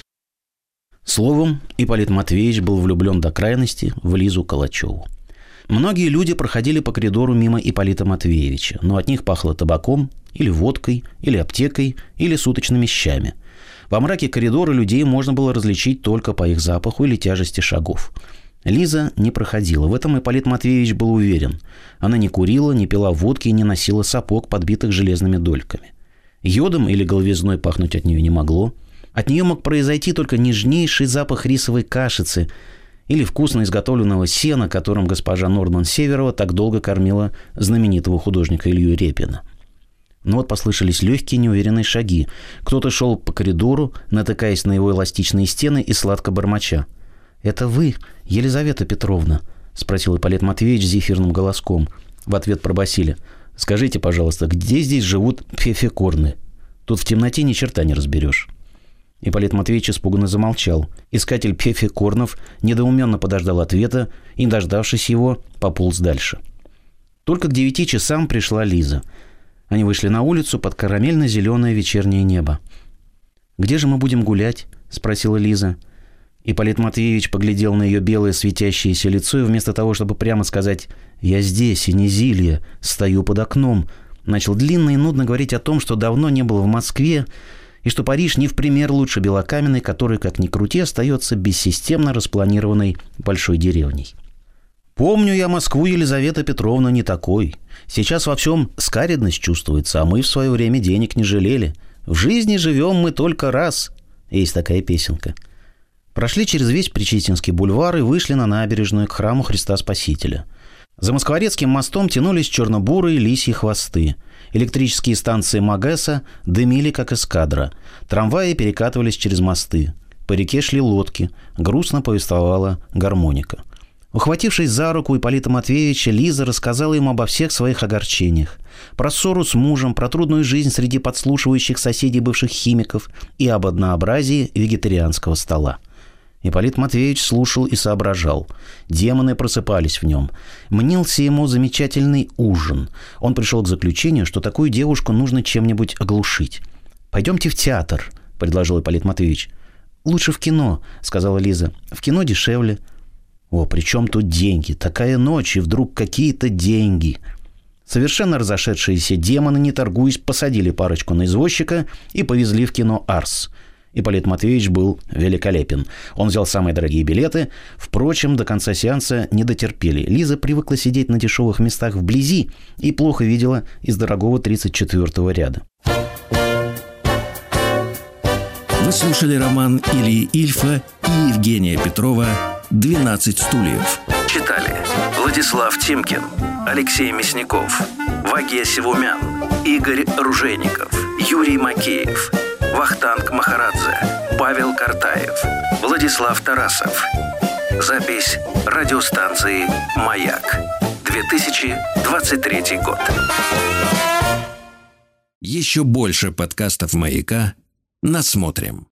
Словом, Ипполит Матвеевич был влюблен до крайности в Лизу Калачеву. Многие люди проходили по коридору мимо Ипполита Матвеевича, но от них пахло табаком, или водкой, или аптекой, или суточными щами. Во мраке коридора людей можно было различить только по их запаху или тяжести шагов. Лиза не проходила, в этом Ипполит Матвеевич был уверен. Она не курила, не пила водки и не носила сапог, подбитых железными дольками. Йодом или головизной пахнуть от нее не могло. От нее мог произойти только нежнейший запах рисовой кашицы или вкусно изготовленного сена, которым госпожа Нордман Северова так долго кормила знаменитого художника Илью Репина. Но вот послышались легкие неуверенные шаги. Кто-то шел по коридору, натыкаясь на его эластичные стены и сладко бормоча. «Это вы, Елизавета Петровна?» – спросил Ипполит Матвеевич зефирным голоском. В ответ пробасили – Скажите, пожалуйста, где здесь живут фефекорны? Тут в темноте ни черта не разберешь». Ипполит Матвеевич испуганно замолчал. Искатель пефекорнов недоуменно подождал ответа и, дождавшись его, пополз дальше. Только к девяти часам пришла Лиза. Они вышли на улицу под карамельно-зеленое вечернее небо. «Где же мы будем гулять?» – спросила Лиза. И Полит Матвеевич поглядел на ее белое светящееся лицо и вместо того, чтобы прямо сказать «Я здесь, и не Зилья, стою под окном», начал длинно и нудно говорить о том, что давно не был в Москве, и что Париж не в пример лучше Белокаменной, который, как ни крути, остается бессистемно распланированной большой деревней. Помню я Москву, Елизавета Петровна, не такой. Сейчас во всем скаредность чувствуется, а мы в свое время денег не жалели. В жизни живем мы только раз. Есть такая песенка – Прошли через весь Причистинский бульвар и вышли на набережную к храму Христа Спасителя. За Москворецким мостом тянулись черно-бурые лисьи хвосты. Электрические станции Магеса дымили, как эскадра. Трамваи перекатывались через мосты. По реке шли лодки. Грустно повествовала гармоника. Ухватившись за руку Ипполита Матвеевича, Лиза рассказала ему обо всех своих огорчениях. Про ссору с мужем, про трудную жизнь среди подслушивающих соседей бывших химиков и об однообразии вегетарианского стола. Ипполит Матвеевич слушал и соображал. Демоны просыпались в нем. Мнился ему замечательный ужин. Он пришел к заключению, что такую девушку нужно чем-нибудь оглушить. «Пойдемте в театр», — предложил Ипполит Матвеевич. «Лучше в кино», — сказала Лиза. «В кино дешевле». «О, при чем тут деньги? Такая ночь, и вдруг какие-то деньги!» Совершенно разошедшиеся демоны, не торгуясь, посадили парочку на извозчика и повезли в кино «Арс». Ипполит Матвеевич был великолепен. Он взял самые дорогие билеты. Впрочем, до конца сеанса не дотерпели. Лиза привыкла сидеть на дешевых местах вблизи и плохо видела из дорогого 34-го ряда. Вы слушали роман Ильи Ильфа и Евгения Петрова «12 стульев». Читали Владислав Тимкин, Алексей Мясников, Вагия Севумян, Игорь Ружейников, Юрий Макеев, Вахтанг Махарадзе, Павел Картаев, Владислав Тарасов. Запись радиостанции «Маяк». 2023 год. Еще больше подкастов «Маяка» насмотрим.